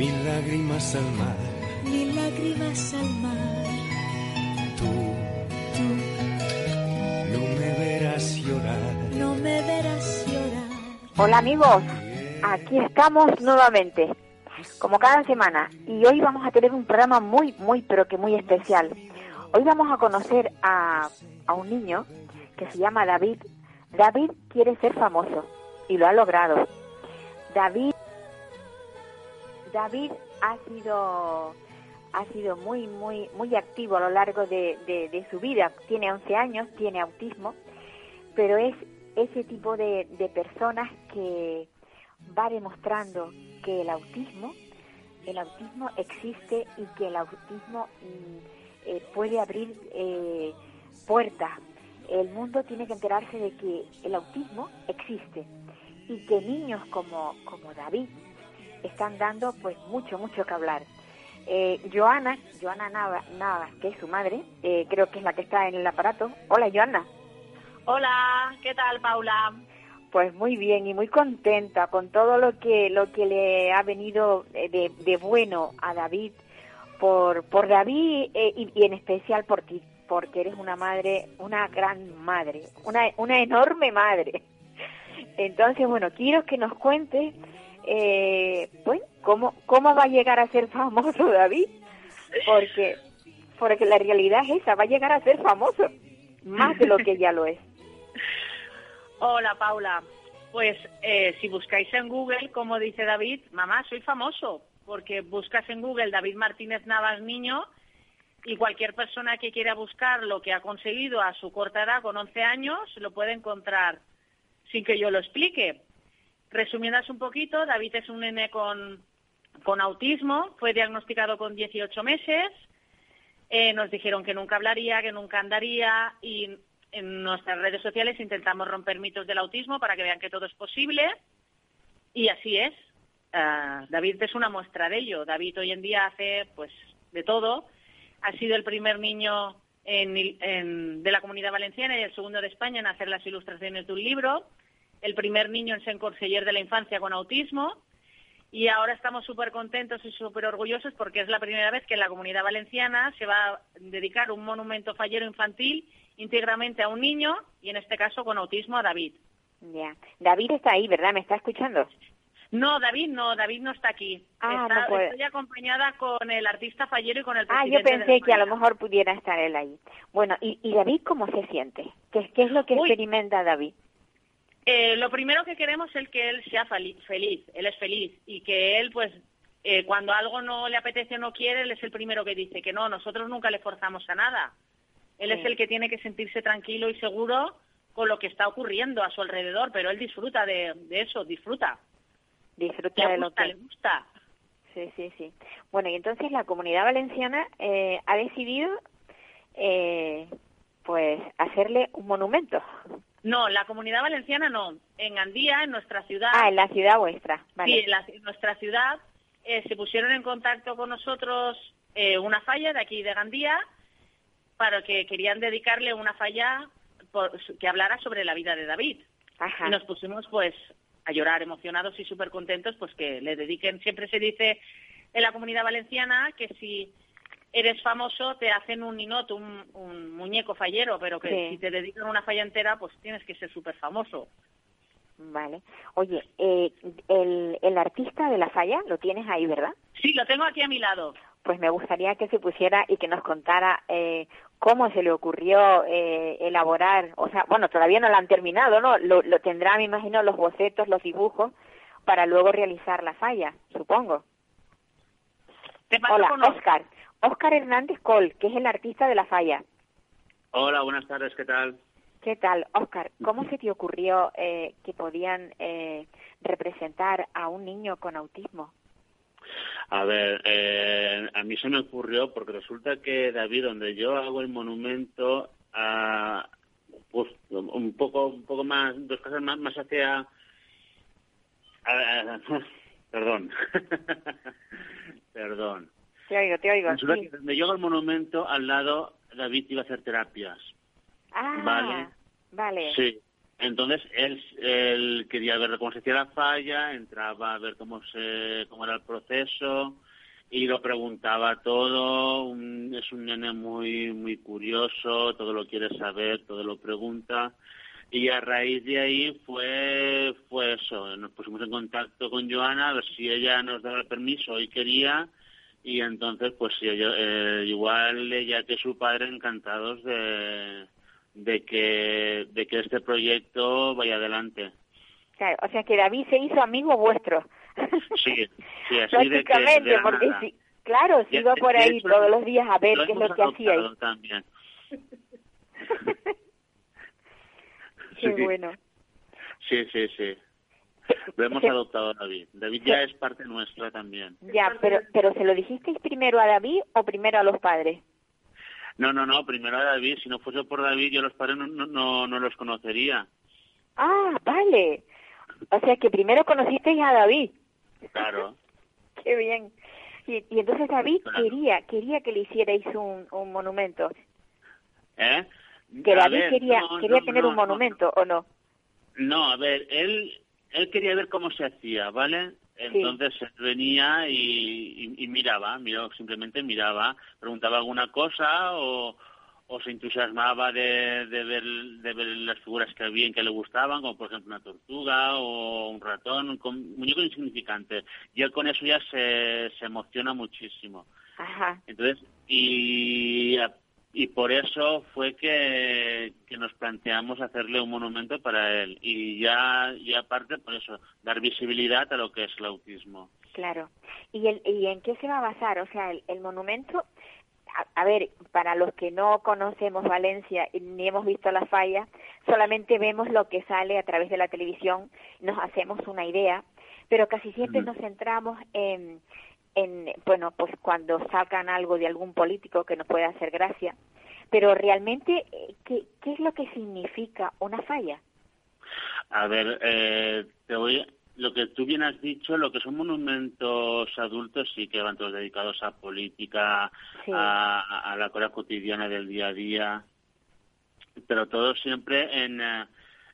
mil lágrimas al mar. mil lágrimas al mar. Tú Tú no me verás llorar. no me verás llorar. Hola amigos, aquí estamos nuevamente, como cada semana, y hoy vamos a tener un programa muy, muy, pero que muy especial. Hoy vamos a conocer a, a un niño que se llama David. David quiere ser famoso y lo ha logrado. David, David ha sido ha sido muy, muy, muy activo a lo largo de, de- su vida. Tiene 11 años, tiene autismo, pero es ese tipo de, de personas que va demostrando que el autismo, el autismo existe y que el autismo mm, eh, puede abrir eh, puertas. El mundo tiene que enterarse de que el autismo existe y que niños como, como David están dando pues mucho, mucho que hablar. Eh, Joana, Joana Nava- Navas, que es su madre, eh, creo que es la que está en el aparato. Hola, Joana. Hola, ¿qué tal, Paula? Pues muy bien y muy contenta con todo lo que lo que le ha venido eh, de, de bueno a David por por David eh, y, y en especial por ti porque eres una madre una gran madre una una enorme madre entonces bueno quiero que nos cuentes eh, pues cómo cómo va a llegar a ser famoso David porque porque la realidad es esa va a llegar a ser famoso más de lo que ya lo es Hola, Paula. Pues eh, si buscáis en Google, como dice David, mamá, soy famoso, porque buscas en Google David Martínez Navas Niño y cualquier persona que quiera buscar lo que ha conseguido a su corta edad, con 11 años, lo puede encontrar sin que yo lo explique. Resumiéndoos un poquito, David es un nene con, con autismo, fue diagnosticado con 18 meses, eh, nos dijeron que nunca hablaría, que nunca andaría y en nuestras redes sociales intentamos romper mitos del autismo para que vean que todo es posible y así es. Ah, David es una muestra de ello. David hoy en día hace pues de todo. Ha sido el primer niño de la Comunidad Valenciana y el segundo de España en hacer las ilustraciones de un libro. El primer niño en ser conseller de la infancia con autismo. Y ahora estamos súper contentos y súper orgullosos porque es la primera vez que en la Comunidad Valenciana se va a dedicar un monumento fallero infantil íntegramente a un niño y en este caso con autismo a David. Ya. David está ahí, ¿verdad? ¿Me está escuchando? No, David no, David no está aquí. Ah, Está- no puede. Estoy acompañada con el artista fallero y con el Ah, presidente yo pensé que a lo mejor pudiera estar él ahí. Bueno, ¿y, y David cómo se siente? ¿Qué, qué es lo que Uy. experimenta David? Eh, lo primero que queremos es que él sea feliz, él es feliz y que él, pues, eh, cuando algo no le apetece o no quiere, él es el primero que dice que no, nosotros nunca le forzamos a nada. Él Sí. es el que tiene que sentirse tranquilo y seguro con lo que está ocurriendo a su alrededor, pero él disfruta de, de eso, disfruta. Disfruta Le de lo que... le gusta. Sí, sí, sí. Bueno, y entonces la comunidad valenciana eh, ha decidido, eh, pues, hacerle un monumento. No, la comunidad valenciana no. En Andía, en nuestra ciudad, Ah, en la ciudad vuestra. Vale. Sí, en, la- en nuestra ciudad eh, se pusieron en contacto con nosotros eh, una falla de aquí de Gandía para que querían dedicarle una falla por- que hablara sobre la vida de David. Ajá. Y nos pusimos pues a llorar emocionados y súper contentos pues que le dediquen. Siempre se dice en la comunidad valenciana que si eres famoso te hacen un ninot, un, un muñeco fallero, pero que Sí. si te dedican una falla entera pues tienes que ser súper famoso. Vale. Oye, eh, el, el artista de la falla lo tienes ahí, ¿verdad? Sí, lo tengo aquí a mi lado. Pues me gustaría que se pusiera y que nos contara eh, cómo se le ocurrió eh, elaborar, o sea, bueno, todavía no lo han terminado, ¿no? Lo, lo tendrá, me imagino, los bocetos, los dibujos, para luego realizar la falla, supongo. Te paso Hola, con Oscar. Oscar Hernández Col, que es el artista de la falla. Hola, buenas tardes, ¿qué tal? ¿Qué tal, Oscar? ¿Cómo se te ocurrió eh, que podían eh, representar a un niño con autismo? A ver, eh, a mí se me ocurrió porque resulta que David, donde yo hago el monumento, a, pues un poco, un poco más, dos casas más, más hacia, a- a- perdón, perdón. Te oigo, te oigo. Sí. donde yo el monumento, al lado David iba a hacer terapias. Ah, Vale. vale. Sí. Entonces él, él quería ver cómo se hacía la falla, entraba a ver cómo se cómo era el proceso y lo preguntaba todo. Un- es un nene muy muy curioso, todo lo quiere saber, todo lo pregunta. Y a raíz de ahí fue fue eso. Nos pusimos en contacto con Joana a ver si ella nos daba el permiso y quería. Y entonces, pues sí, ella- eh, igual ella que su padre encantados de, de que de que este proyecto vaya adelante. Claro, o sea que David se hizo amigo vuestro. Sí, sí, así de que Lógicamente, de la porque nada. claro, si iba por ahí hecho, todos los días a ver qué es lo que hacía también. Qué Sí. bueno. Sí, sí, sí. Lo hemos adoptado a David. David ya es parte nuestra también. Ya, pero, pero ¿se lo dijisteis primero a David o primero a los padres? No, no, no, primero a David. Si no fuese por David, yo los padres no, no, no, no los conocería. Ah, vale. O sea que primero conocisteis a David. Claro. Qué bien. Y, y entonces David Claro. quería quería que le hicierais un, un monumento. ¿Eh? Que A David ver, quería no, quería no, tener no, un no. monumento, ¿o no? No, a ver, él, él quería ver cómo se hacía, ¿vale? Entonces él venía y, y- y miraba, miraba, simplemente miraba, preguntaba alguna cosa o, o se entusiasmaba de, de, ver, de ver las figuras que había y que le gustaban, como por ejemplo una tortuga o un ratón, un muñeco insignificante. Y él con eso ya se, se emociona muchísimo. Ajá. Entonces, y, y por eso fue que, que nos planteamos hacerle un monumento para él. Y ya, y aparte, por eso, dar visibilidad a lo que es el autismo. Claro. ¿Y, el, ¿Y en qué se va a basar? O sea, el, el monumento, a, a ver, para los que no conocemos Valencia ni hemos visto la falla, solamente vemos lo que sale a través de la televisión, nos hacemos una idea, pero casi siempre nos centramos en, en, bueno, pues cuando sacan algo de algún político que nos pueda hacer gracia, pero realmente, eh, ¿qué, qué es lo que significa una falla? A ver, eh, te voy, lo que tú bien has dicho, lo que son monumentos adultos sí que van todos dedicados a política, Sí. a, a la cosa cotidiana del día a día, pero todo siempre en, eh,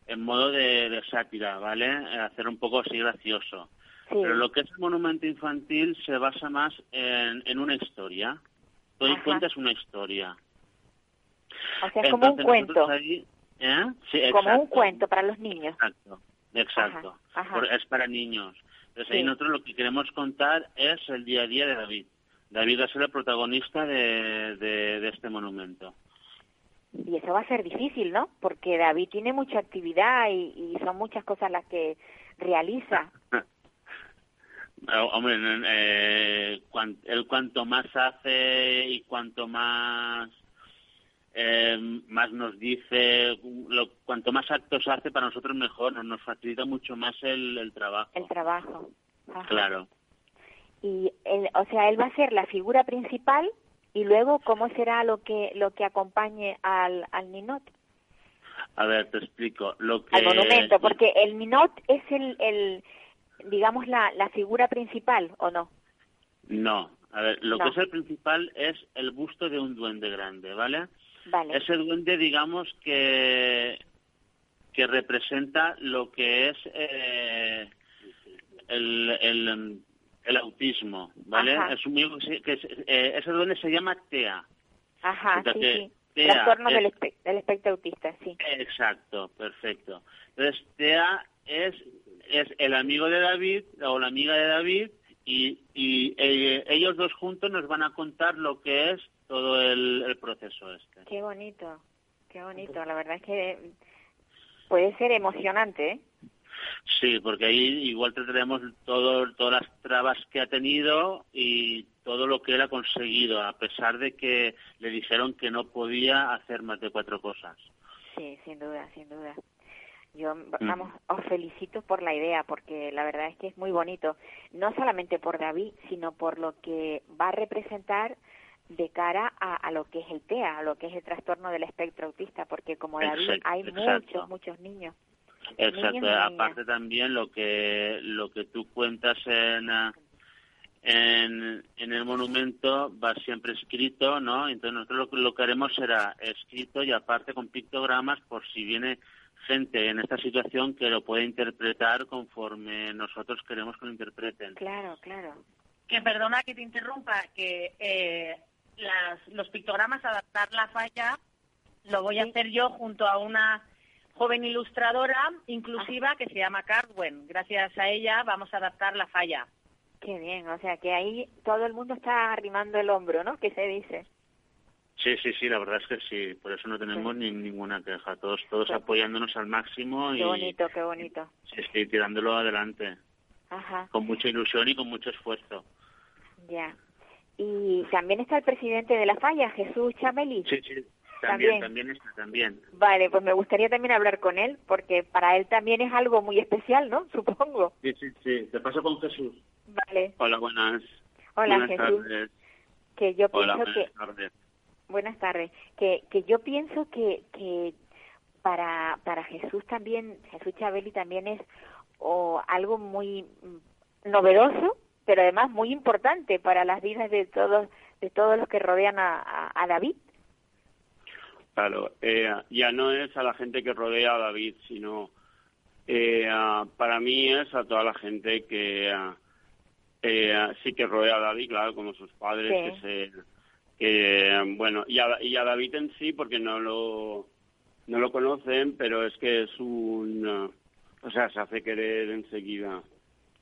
en modo de, de sátira, ¿vale? Eh, Hacer un poco así gracioso. Sí. Pero lo que es el monumento infantil se basa más en, en una historia. Todo y cuenta es una historia. O sea, es como un cuento, ahí- ¿eh? Sí, como un cuento para los niños. Exacto, exacto. Ajá, es para niños. Entonces ahí Sí. nosotros lo que queremos contar es el día a día de David. David va a ser el protagonista de, de, de este monumento. Y eso va a ser difícil, ¿no? Porque David tiene mucha actividad y, y son muchas cosas las que realiza. Eh, Hombre, eh, cuan- él cuanto más hace y cuanto más eh, más nos dice, lo, cuanto más actos hace para nosotros mejor, nos, nos facilita mucho más el, el trabajo. El trabajo. Ajá. Claro. Y, él, o sea, él va a ser la figura principal y luego, ¿cómo será lo que lo que acompañe al, al ninot? A ver, te explico. Lo que, Al monumento, porque el ninot es el, el digamos, la, la figura principal, ¿o no? No, a ver, lo No. que es el principal es el busto de un duende grande, ¿vale? Vale. Ese duende, digamos que que representa lo que es eh, el, el, el autismo, ¿vale? Ajá. Es un que, eh, ese duende se llama TEA. Ajá, Resulta sí, que sí. TEA Trastorno es- del, espe- del espectro autista, sí. Exacto, perfecto. Entonces, TEA es, es el amigo de David o la amiga de David y, y eh, ellos dos juntos nos van a contar lo que es todo el, el proceso este. Qué bonito, qué bonito. La verdad es que puede ser emocionante, ¿eh? Sí, porque ahí igual trataremos todo, todas las trabas que ha tenido y todo lo que él ha conseguido, a pesar de que le dijeron que no podía hacer más de cuatro cosas. Sí, sin duda, sin duda. Yo yo, Mm. vamos, os felicito por la idea, porque la verdad es que es muy bonito, no solamente por David, sino por lo que va a representar de cara a, a lo que es el TEA, a lo que es el trastorno del espectro autista, porque como David Exacto, hay exacto. muchos, muchos niños. Exacto, niños aparte también lo que lo que tú cuentas en ah, en, en el monumento va siempre escrito, ¿no? Entonces nosotros lo, lo que haremos será escrito y aparte con pictogramas por si viene gente en esta situación que lo puede interpretar conforme nosotros queremos que lo interpreten. Claro, claro. Que perdona que te interrumpa, que eh, las, los pictogramas, adaptar la falla, lo voy a hacer yo junto a una joven ilustradora inclusiva que se llama Carwen. Gracias a ella vamos a adaptar la falla. Qué bien, o sea que ahí todo el mundo está arrimando el hombro, ¿no? Que se dice. Sí, sí, sí, la verdad es que sí, por eso no tenemos Sí. ni ninguna queja, todos todos Sí. apoyándonos al máximo Qué y bonito, qué bonito. sí, sí, tirándolo adelante, Ajá, con mucha ilusión y con mucho esfuerzo. ya. Y también está el presidente de la falla, Jesús Chameli. Sí, sí, También. también, está, también. Vale, pues me gustaría también hablar con él, porque para él también es algo muy especial, ¿no? Supongo. Sí, sí, sí. Te paso con Jesús. Vale. Hola, buenas. Hola, buenas Jesús. tardes. Que yo Hola, pienso que buenas tardes. Buenas tardes. Que, que yo pienso que, que para, para Jesús también, Jesús Chabeli también es o algo muy novedoso, pero además muy importante para las vidas de todos de todos los que rodean a, a, a David. Claro, eh, ya no es a la gente que rodea a David, sino eh, para mí es a toda la gente que eh, ah, sí que rodea a David, claro, como sus padres, Sí. que se, que bueno, y a, y a David en sí, porque no lo no lo conocen, pero es que es un, o sea, se hace querer enseguida.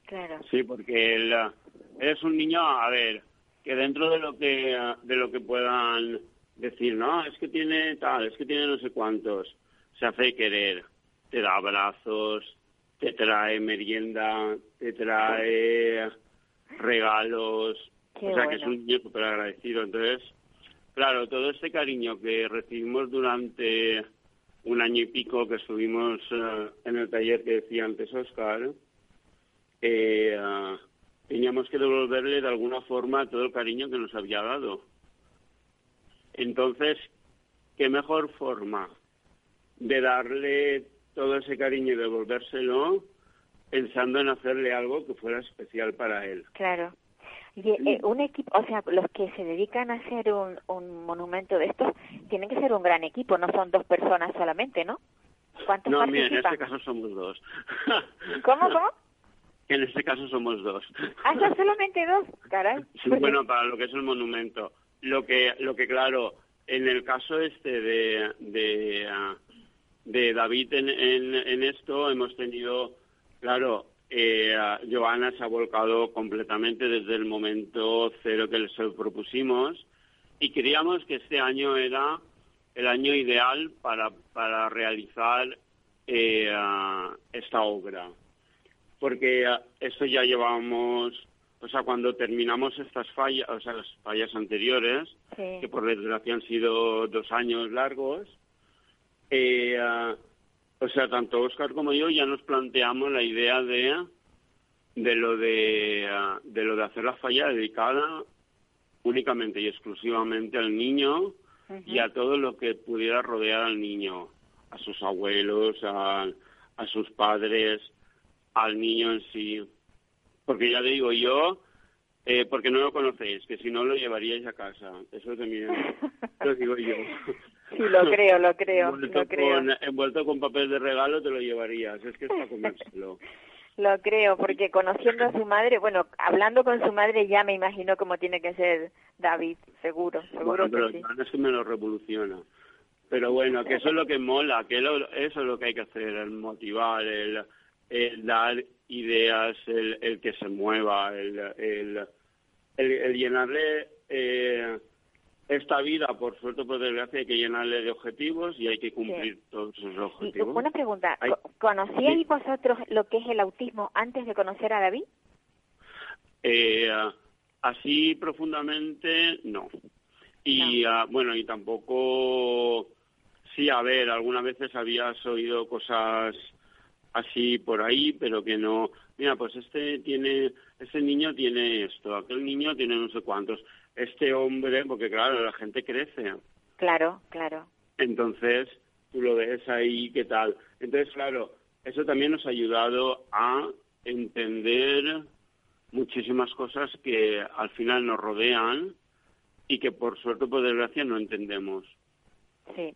Claro. Sí, porque él, él es un niño, a ver, que dentro de lo que de lo que puedan decir, no, es que tiene tal, es que tiene no sé cuántos, se hace querer, te da abrazos, te trae merienda, te trae regalos, Qué o sea que es un niño súper agradecido. Entonces, claro, todo este cariño que recibimos durante un año y pico que estuvimos eh, en el taller que decía antes Oscar, eh, ah, teníamos que devolverle de alguna forma todo el cariño que nos había dado. Entonces, ¿qué mejor forma de darle todo ese cariño y devolvérselo pensando en hacerle algo que fuera especial para él? Claro. Y, eh, un equipo, o sea, los que se dedican a hacer un, un monumento de estos tienen que ser un gran equipo, no son dos personas solamente, ¿no? ¿Cuántos No, mira, en participan? este caso somos dos. ¿Cómo, cómo? En este caso somos dos. Ah, son solamente dos, caray. Sí, bueno, para lo que es el monumento. Lo que, lo que claro, en el caso este de, de, ah, de David en, en, en esto hemos tenido, claro, eh, Joana se ha volcado completamente desde el momento cero que les propusimos y creíamos que este año era el año ideal para, para realizar eh, esta obra porque esto ya llevamos, o sea, cuando terminamos estas fallas, o sea, las fallas anteriores, Sí. que por desgracia han sido dos años largos, eh, o sea, tanto Oscar como yo ya nos planteamos la idea de de lo de, ah, de lo de hacer la falla dedicada únicamente y exclusivamente al niño y a todo lo que pudiera rodear al niño, a sus abuelos, a, a sus padres, al niño en sí. Porque ya le digo yo, eh, porque no lo conocéis, que si no lo llevaríais a casa. Eso también lo digo yo. Sí, lo creo, lo creo, envuelto, lo creo. Con, envuelto con papel de regalo te lo llevarías. Es que es para comérselo. Lo creo, porque conociendo a su madre, bueno, hablando con su madre ya me imagino cómo tiene que ser David, seguro, seguro Bueno, pero que sí. Joana es que me lo revoluciona. Pero bueno, que eso es lo que mola, que lo- eso es lo que hay que hacer, el motivar, el, el dar ideas, el, el que se mueva, el, el, el, el llenarle eh, esta vida, por suerte o por desgracia, hay que llenarle de objetivos y hay que cumplir todos esos Y objetivos. una pregunta, Ay. ¿co- ¿conocíais Sí. vosotros lo que es el autismo antes de conocer a David? Eh, así profundamente, no. Y ah, bueno, y tampoco, sí, a ver, algunas veces habías oído cosas así por ahí, pero que no, mira, pues este tiene, este niño tiene esto, aquel niño tiene no sé cuántos, este hombre, porque claro, la gente crece. Claro, claro. Entonces, tú lo ves ahí, ¿qué tal? Entonces, claro, eso también nos ha ayudado a entender muchísimas cosas que al final nos rodean y que por suerte o por desgracia no entendemos. Sí.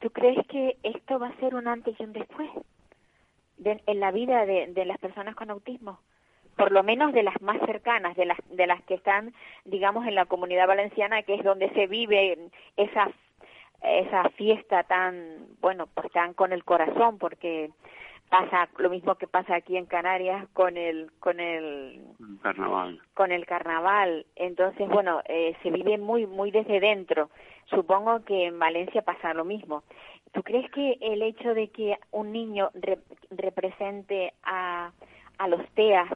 ¿Tú crees que esto va a ser un antes y un después de- en la vida de, de las personas con autismo? Por lo menos de las más cercanas, de las, de las que están, digamos, en la comunidad valenciana, que es donde se vive esa, esa fiesta tan, bueno, pues tan con el corazón, porque pasa lo mismo que pasa aquí en Canarias con el, con el, Carnaval. con el carnaval. Entonces, bueno, eh, se vive muy, muy desde dentro. Supongo que en Valencia pasa lo mismo. ¿Tú crees que el hecho de que un niño re- represente a, a los TEA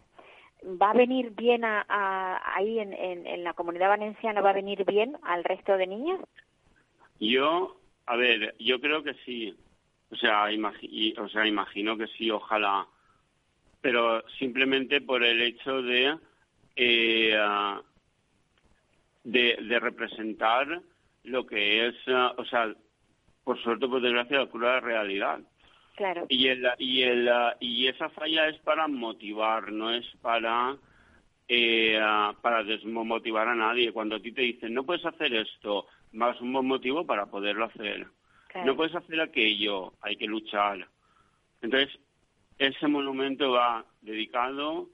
va a venir bien a, a- ahí en, en, la comunidad valenciana, va a venir bien al resto de niños? Yo, a ver, yo creo que sí. O sea, imagi- o sea, imagino que sí, ojalá. Pero simplemente por el hecho de, eh, de, de representar lo que es, o sea, por suerte por desgracia, la cruda realidad. Claro. Y, el, y, el, y esa falla es para motivar, no es para eh, para desmotivar a nadie. Cuando a ti te dicen, no puedes hacer esto, más un buen motivo para poderlo hacer. claro. No puedes hacer aquello, hay que luchar. Entonces, ese monumento va dedicado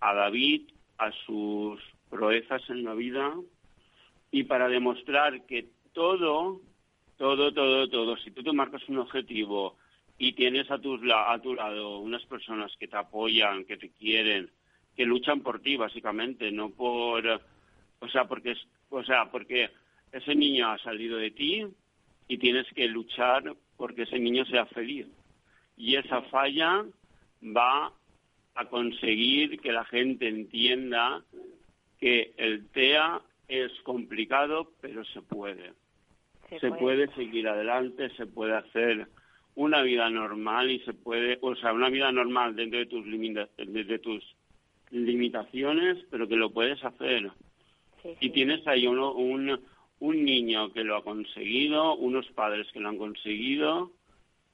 a David, a sus proezas en la vida y para demostrar que todo, todo, todo, todo, si tú te marcas un objetivo y tienes a tu, a tu lado unas personas que te apoyan, que te quieren, que luchan por ti básicamente, no por, o sea, porque es, o sea, porque ese niño ha salido de ti y tienes que luchar porque ese niño sea feliz. Y esa falla va a conseguir que la gente entienda que el TEA es complicado, pero se puede. Se, puede. seguir adelante, se puede hacer una vida normal y se puede, o sea, una vida normal dentro de tus, limita- de, tus limitaciones, pero que lo puedes hacer. Sí, Y tienes ahí uno, un, un niño que lo ha conseguido, unos padres que lo han conseguido,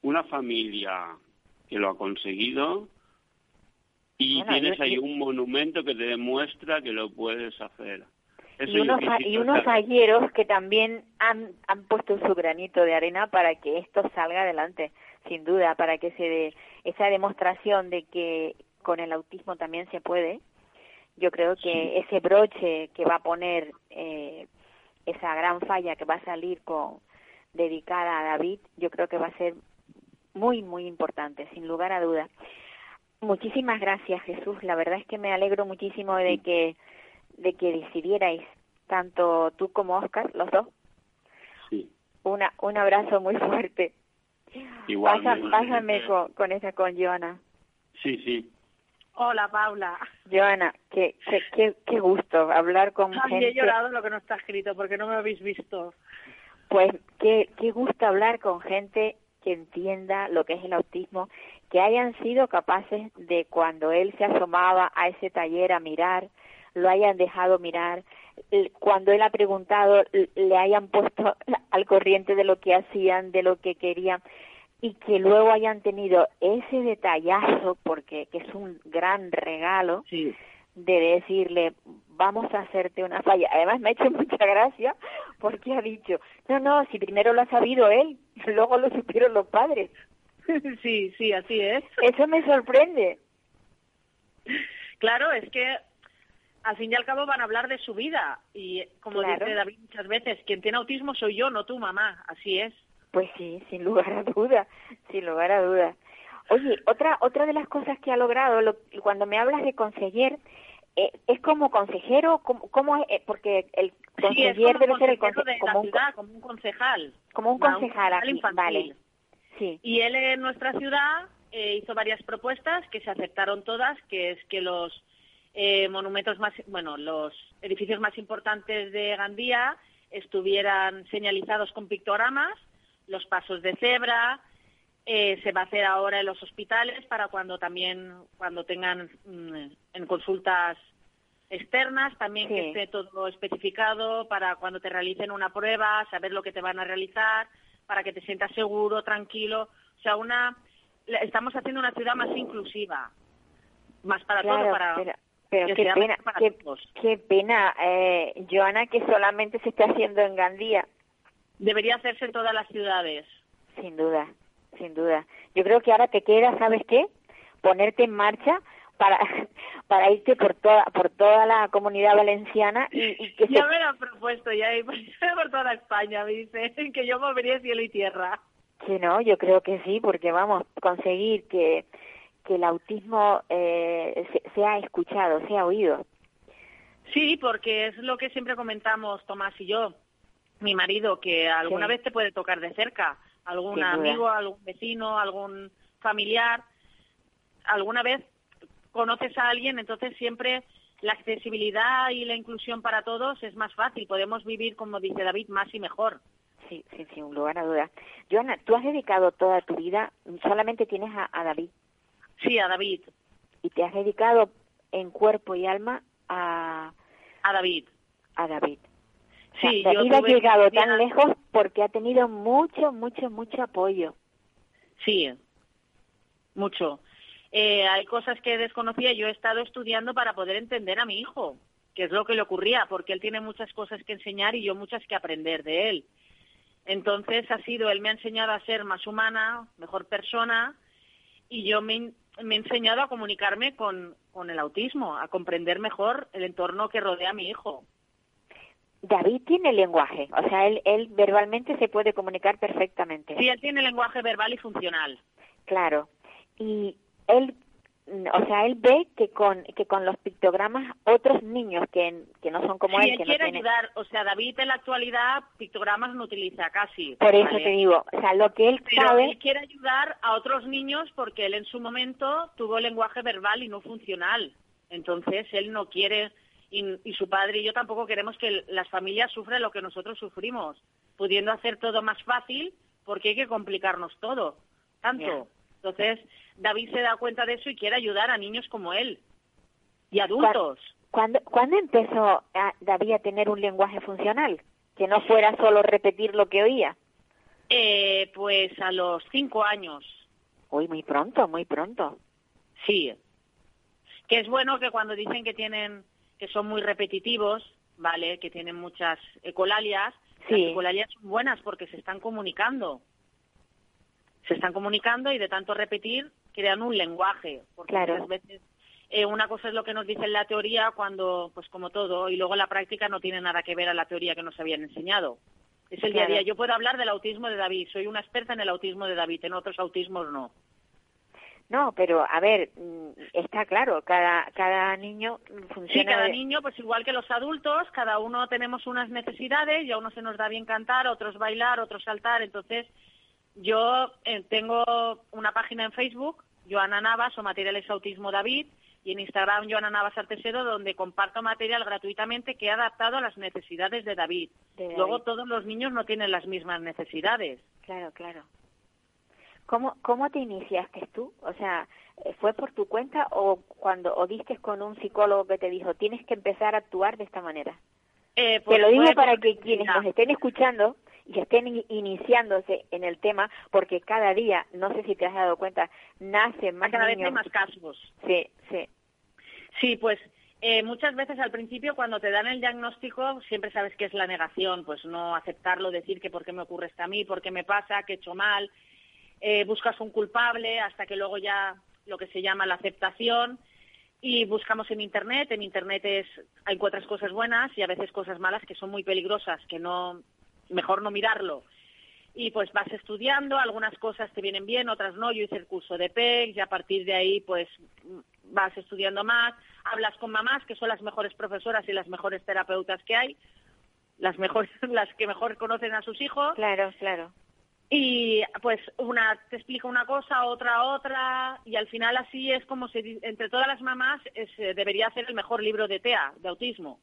una familia que lo ha conseguido y Bueno, tienes yo- ahí yo- un monumento que te demuestra que lo puedes hacer. Y unos, y unos ayeros que también han, han puesto su granito de arena para que esto salga adelante, sin duda, para que se dé esa demostración de que con el autismo también se puede. Yo creo que ese broche que va a poner eh, esa gran falla que va a salir con dedicada a David, yo creo que va a ser muy, muy importante, sin lugar a dudas. Muchísimas gracias, Jesús. La verdad es que me alegro muchísimo de que de que decidierais tanto tú como Oscar, los dos. Sí, Una, un abrazo muy fuerte. Igual, Pasa- igualmente. pásame con, con esa con Joana. sí, sí. Hola, Paula. Joana, qué, qué, qué, qué gusto hablar con Ay, gente. he llorado lo que no está escrito porque no me habéis visto. Pues qué, qué gusto hablar con gente que entienda lo que es el autismo, que hayan sido capaces de cuando él se asomaba a ese taller a mirar, lo hayan dejado mirar, cuando él ha preguntado, le hayan puesto al corriente de lo que hacían, de lo que querían, y que luego hayan tenido ese detallazo, porque que es un gran regalo, Sí. de decirle, vamos a hacerte una falla. Además me ha hecho mucha gracia porque ha dicho, no, no, si primero lo ha sabido él, luego lo supieron los padres. sí, sí, así es. Eso me sorprende. Claro, es que al fin y al cabo van a hablar de su vida y como Claro. dice David muchas veces, quien tiene autismo soy yo, no tu mamá, así es. Pues sí, sin lugar a duda, sin lugar a duda. Oye, otra otra de las cosas que ha logrado, lo- cuando me hablas de conseller, eh, ¿es como consejero? ¿Cómo, cómo es? Eh, Porque el Sí, es conseller como debe ser el consejero conse- de como la un, ciudad, como un concejal. como un concejal aquí, infantil. vale. Sí, Y él en nuestra ciudad eh, hizo varias propuestas que se aceptaron todas, que es que los eh, monumentos más, bueno, los edificios más importantes de Gandía estuvieran señalizados con pictogramas, los pasos de cebra, eh, se va a hacer ahora en los hospitales para cuando también, cuando tengan mm, en consultas externas, también Sí. que esté todo especificado para cuando te realicen una prueba, saber lo que te van a realizar, para que te sientas seguro, tranquilo. O sea, una, estamos haciendo una ciudad más inclusiva, más para Claro, todo, para pero, pero qué pena, qué, pena, eh, Joana, que solamente se esté haciendo en Gandía. Debería hacerse en todas las ciudades. Sin duda, sin duda. Yo creo que ahora te queda, ¿sabes qué? Ponerte en marcha para para irte por toda por toda la comunidad valenciana y, y que se Ya me lo han propuesto, ya por toda España, me dicen que yo movería cielo y tierra. que no, yo creo que sí, porque vamos conseguir que que el autismo eh, se- sea escuchado, sea oído. Sí, porque es lo que siempre comentamos Tomás y yo, mi marido, que alguna Sí. vez te puede tocar de cerca, algún amigo, algún vecino, algún familiar, alguna vez conoces a alguien, entonces siempre la accesibilidad y la inclusión para todos es más fácil, podemos vivir, como dice David, más y mejor. Sí, sí, sin lugar a dudas. Joana, tú has dedicado toda tu vida, solamente tienes a, a David Sí, a David, y te has dedicado en cuerpo y alma a, a David. a David. O sea, Sí, yo David ha tuve llegado tan lejos porque ha tenido mucho, mucho, mucho apoyo. Sí, mucho. Eh, hay cosas que desconocía. Yo he estado estudiando para poder entender a mi hijo, que es lo que le ocurría, porque él tiene muchas cosas que enseñar y yo muchas que aprender de él. Entonces ha sido, él me ha enseñado a ser más humana, mejor persona, y yo me, me he enseñado a comunicarme con, con el autismo, a comprender mejor el entorno que rodea a mi hijo. David tiene lenguaje, o sea, él, él verbalmente se puede comunicar perfectamente. Sí, él tiene lenguaje verbal y funcional. Claro. Y él, o sea, él ve que con que con los pictogramas otros niños que, que no son como sí, él, él que no quiere tienen... ayudar. O sea, David en la actualidad pictogramas no utiliza casi. Por eso ¿vale? te digo, o sea, lo que él Pero sabe, él quiere ayudar a otros niños porque él en su momento tuvo lenguaje verbal y no funcional. Entonces él no quiere, y, y su padre y yo tampoco queremos que las familias sufran lo que nosotros sufrimos, pudiendo hacer todo más fácil porque hay que complicarnos todo, tanto. Entonces David se da cuenta de eso y quiere ayudar a niños como él y adultos. ¿cuándo, ¿cuándo empezó a- David a tener un lenguaje funcional? Que no fuera solo repetir lo que oía. Eh, pues a los cinco años. Uy, muy pronto, muy pronto. Sí. Que es bueno que cuando dicen que tienen, que son muy repetitivos, ¿vale? Que tienen muchas ecolalias, Sí. las ecolalias son buenas porque se están comunicando. Se están comunicando y de tanto repetir crean un lenguaje. Porque Claro. muchas veces eh, una cosa es lo que nos dice en la teoría cuando, pues como todo, y luego la práctica no tiene nada que ver a la teoría que nos habían enseñado. Es el día a día. Yo puedo hablar del autismo de David, soy una experta en el autismo de David, en otros autismos no. No, pero a ver, mm, está claro, cada cada niño funciona. Sí, cada de- niño, pues igual que los adultos, cada uno tenemos unas necesidades y a uno se nos da bien cantar, a otros bailar, a otros saltar. Entonces, yo eh, tengo una página en Facebook, Joana Navas o Materiales Autismo David, y en Instagram Joana Navas Artesero, donde comparto material gratuitamente que he adaptado a las necesidades de David. de David. Luego, todos los niños no tienen las mismas necesidades. Claro, claro. ¿Cómo, ¿Cómo te iniciaste tú? O sea, eh, ¿fue por tu cuenta o cuando o diste con un psicólogo que te dijo tienes que empezar a actuar de esta manera? Eh, Te pues lo digo para que quienes nos estén escuchando y estén in- iniciándose en el tema, porque cada día, no sé si te has dado cuenta, nacen más Cada vez hay más casos. Sí, sí, Sí, pues eh, muchas veces al principio cuando te dan el diagnóstico siempre sabes que es la negación, pues no aceptarlo, decir que por qué me ocurre esto a mí, por qué me pasa, que he hecho mal, eh, buscas un culpable hasta que luego ya lo que se llama la aceptación y buscamos en internet, en internet es encuentras cosas buenas y a veces cosas malas que son muy peligrosas, que no mejor no mirarlo. Y pues vas estudiando, algunas cosas te vienen bien, otras no. Yo hice el curso de PEC y a partir de ahí pues vas estudiando más, hablas con mamás que son las mejores profesoras y las mejores terapeutas que hay, las mejores, las que mejor conocen a sus hijos claro, claro. y pues una te explica una cosa, otra otra y al final así es como se entre todas las mamás eh, debería ser el mejor libro de TEA, de autismo.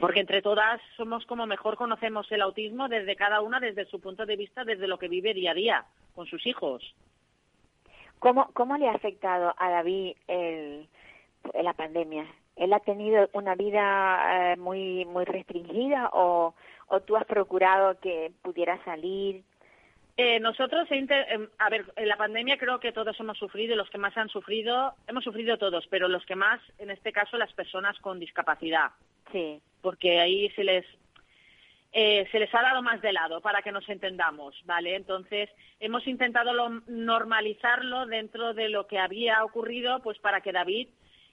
Porque entre todas somos como mejor conocemos el autismo desde cada una, desde su punto de vista, desde lo que vive día a día con sus hijos. ¿Cómo, cómo le ha afectado a David el, la pandemia? ¿Él ha tenido una vida eh, muy muy restringida o, o tú has procurado que pudiera salir? Eh, nosotros, em, a ver, en la pandemia creo que todos hemos sufrido y los que más han sufrido, hemos sufrido todos, pero los que más, en este caso, las personas con discapacidad, Sí, porque ahí se les eh, se les ha dado más de lado para que nos entendamos, ¿vale? Entonces hemos intentado lo- normalizarlo dentro de lo que había ocurrido, pues para que David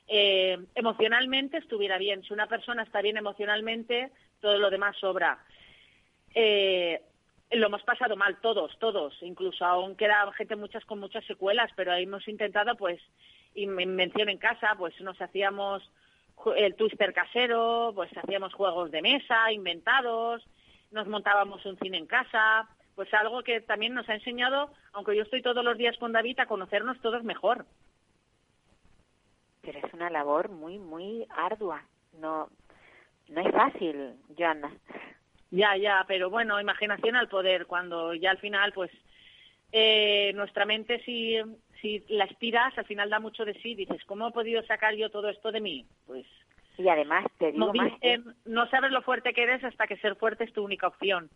eh, emocionalmente estuviera bien. Si una persona está bien emocionalmente, todo lo demás sobra. Eh, lo hemos pasado mal todos, todos, incluso aún queda gente muchas con muchas secuelas, pero ahí hemos intentado, pues, menciono en casa, pues nos hacíamos el twister casero, pues hacíamos juegos de mesa inventados, nos montábamos un cine en casa, pues algo que también nos ha enseñado, aunque yo estoy todos los días con David, a conocernos todos mejor. pero es una labor muy, muy ardua. No, no es fácil, Joana. Ya, ya, pero bueno, imaginación al poder, cuando ya al final, pues, eh, nuestra mente, si, si la estiras, al final da mucho de sí, dices, ¿cómo he podido sacar yo todo esto de mí? Pues, Y además, te digo como más, eh, dicen, no sabes lo fuerte que eres hasta que ser fuerte es tu única opción.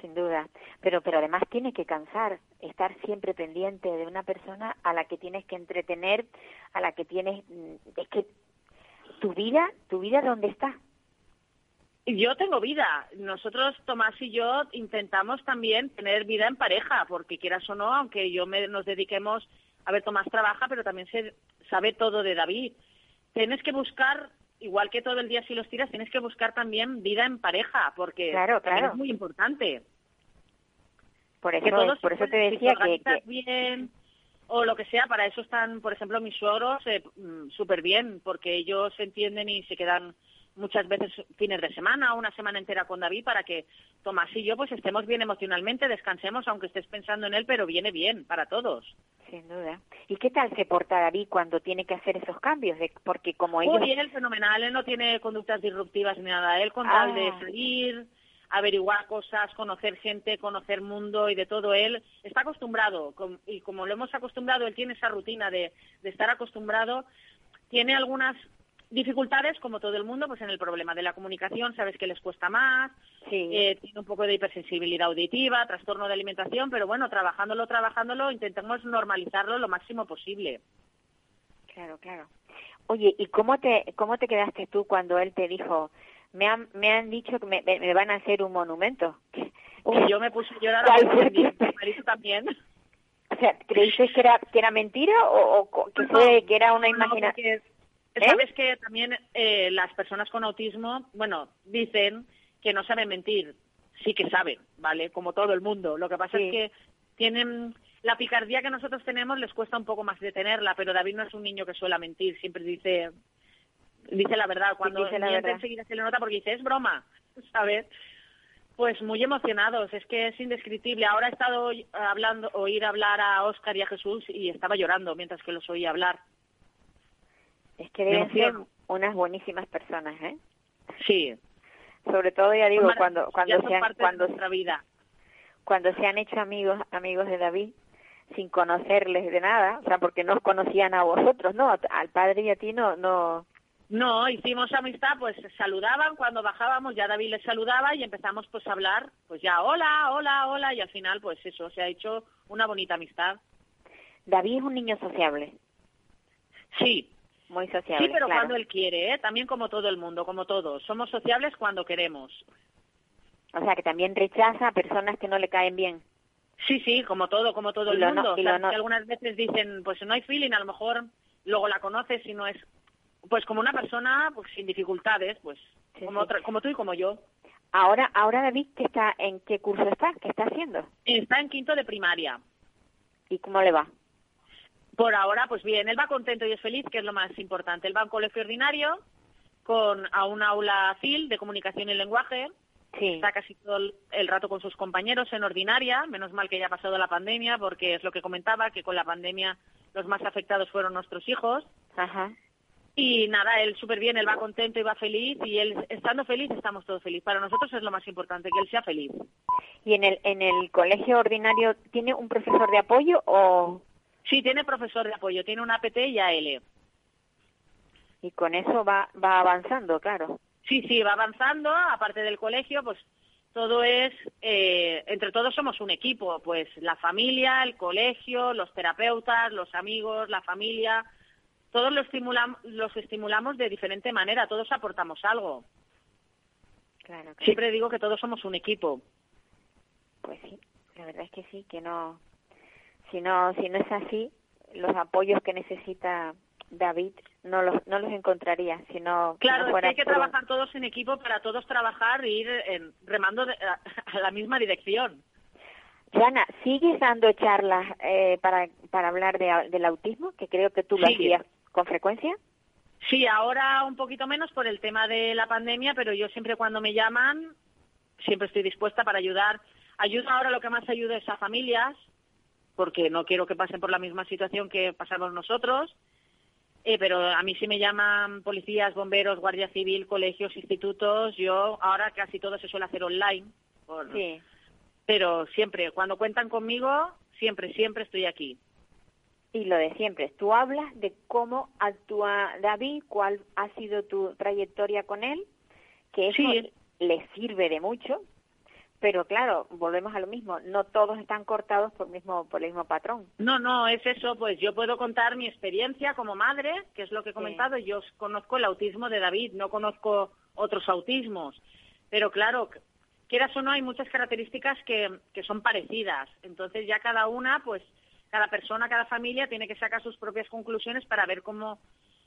sin duda, pero, pero además tiene que cansar, estar siempre pendiente de una persona a la que tienes que entretener, a la que tienes, mm, es que tu vida, tu vida, ¿dónde está? Yo tengo vida. Nosotros, Tomás y yo, intentamos también tener vida en pareja, porque quieras o no, aunque yo me, nos dediquemos, a ver, Tomás trabaja, pero también se sabe todo de David. Tienes que buscar, igual que todo el día si los tiras, tienes que buscar también vida en pareja, porque Claro, es muy importante. Por eso, que todos por eso te decía que, que bien o lo que sea, para eso están, por ejemplo, mis suegros eh, súper bien, porque ellos se entienden y se quedan muchas veces fines de semana o una semana entera con David para que Tomás y yo pues estemos bien emocionalmente, descansemos aunque estés pensando en él, pero viene bien para todos. sin duda. ¿Y qué tal se porta David cuando tiene que hacer esos cambios? De- porque como ellos, Muy bien, fenomenal, él no tiene conductas disruptivas ni nada, él con Ah. tal de salir, averiguar cosas, conocer gente, conocer mundo y de todo él, está acostumbrado y como lo hemos acostumbrado, él tiene esa rutina de, de estar acostumbrado, tiene algunas dificultades como todo el mundo, pues en el problema de la comunicación, sabes que les cuesta más, sí, eh, tiene un poco de hipersensibilidad auditiva, trastorno de alimentación, pero bueno, trabajándolo, trabajándolo, intentamos normalizarlo lo máximo posible. claro, claro. Oye, ¿y cómo te cómo te quedaste tú cuando él te dijo, me han me han dicho que me, van a hacer un monumento? Uy, yo me puse a llorar, ¿Cuál a mi marido también. O sea, ¿creíste que era que era mentira o, o que fue que era una No, porque Sabes que también eh, las personas con autismo, bueno, dicen que no saben mentir. Sí que saben, ¿vale? Como todo el mundo. Lo que pasa Sí. es que tienen la picardía que nosotros tenemos les cuesta un poco más detenerla, pero David no es un niño que suele mentir, siempre dice dice la verdad. Cuando dice la verdad. enseguida se le nota porque dice, es broma, ¿sabes? Pues muy emocionados, es que es indescriptible. Ahora he estado hablando, oír hablar a Óscar y a Jesús y estaba llorando mientras que los oía hablar. Es que deben ser unas buenísimas personas, ¿eh? Sí, Sobre todo ya digo cuando cuando ya se han, de vida. cuando se han hecho amigos amigos de David sin conocerles de nada, o sea, porque no os conocían a vosotros, ¿no? Al padre y a ti no no No, hicimos amistad, pues saludaban cuando bajábamos, ya David les saludaba y empezamos pues a hablar, pues ya hola, hola, hola y al final pues eso, se ha hecho una bonita amistad. David es un niño sociable, Sí, muy sociable, sí, pero claro. cuando él quiere, ¿eh? también como todo el mundo, como todos. Somos sociables cuando queremos. O sea, que también rechaza a personas que no le caen bien. Sí, sí, como todo, como todo Y el lo no- mundo. y lo Sabes no- que algunas veces dicen, pues no hay feeling, a lo mejor luego la conoces y no es, pues como una persona, pues sin dificultades, pues Sí, como, sí. otra- como tú y como yo. Ahora ahora David qué está en qué curso está, qué está haciendo Está en quinto de primaria. y cómo le va. Por ahora, pues bien, él va contento y es feliz, que es lo más importante. Él va a un colegio ordinario, con, a un aula CIL de comunicación y lenguaje, Sí. está casi todo el, rato con sus compañeros en ordinaria, menos mal que ya ha pasado la pandemia, porque es lo que comentaba, que con la pandemia los más afectados fueron nuestros hijos. Ajá. Y nada, él súper bien, él va contento y va feliz y él estando feliz estamos todos felices. Para nosotros es lo más importante, que él sea feliz. ¿Y en el, en el colegio ordinario tiene un profesor de apoyo o...? Sí, tiene profesor de apoyo, tiene una APT y AL. Y con eso va, va avanzando, claro. Sí, sí, va avanzando, aparte del colegio, pues todo es, eh, entre todos somos un equipo, pues la familia, el colegio, los terapeutas, los amigos, la familia, todos los estimulamos, los estimulamos de diferente manera, todos aportamos algo. Claro, Siempre digo que todos somos un equipo. Pues sí, la verdad es que sí, que no, si no, si no es así, los apoyos que necesita David no los, no los encontraría, si no, Claro, si no es que hay que un- trabajar todos en equipo para todos trabajar e ir en- remando de- a, a la misma dirección. Joana, ¿sigues dando charlas eh, para, para hablar de, del autismo? Que creo que tú lo Sí. hacías con frecuencia. Sí, ahora un poquito menos por el tema de la pandemia, pero yo siempre cuando me llaman, siempre estoy dispuesta para ayudar. Ayudo ahora lo que más ayudo es a familias, porque no quiero que pasen por la misma situación que pasamos nosotros. Eh, pero a mí sí me llaman policías, bomberos, guardia civil, colegios, institutos. Yo ahora casi todo se suele hacer online. por- Sí. Pero siempre, cuando cuentan conmigo, siempre, siempre estoy aquí. Y lo de siempre, tú hablas de cómo actúa David, cuál ha sido tu trayectoria con él, que eso Sí. le sirve de mucho, pero claro, volvemos a lo mismo, no todos están cortados por, mismo, por el mismo patrón. No, no, es eso, pues yo puedo contar mi experiencia como madre, que es lo que he Sí. comentado, yo conozco el autismo de David, no conozco otros autismos, pero claro, quieras o no, hay muchas características que, que son parecidas, entonces ya cada una, pues cada persona, cada familia tiene que sacar sus propias conclusiones para ver cómo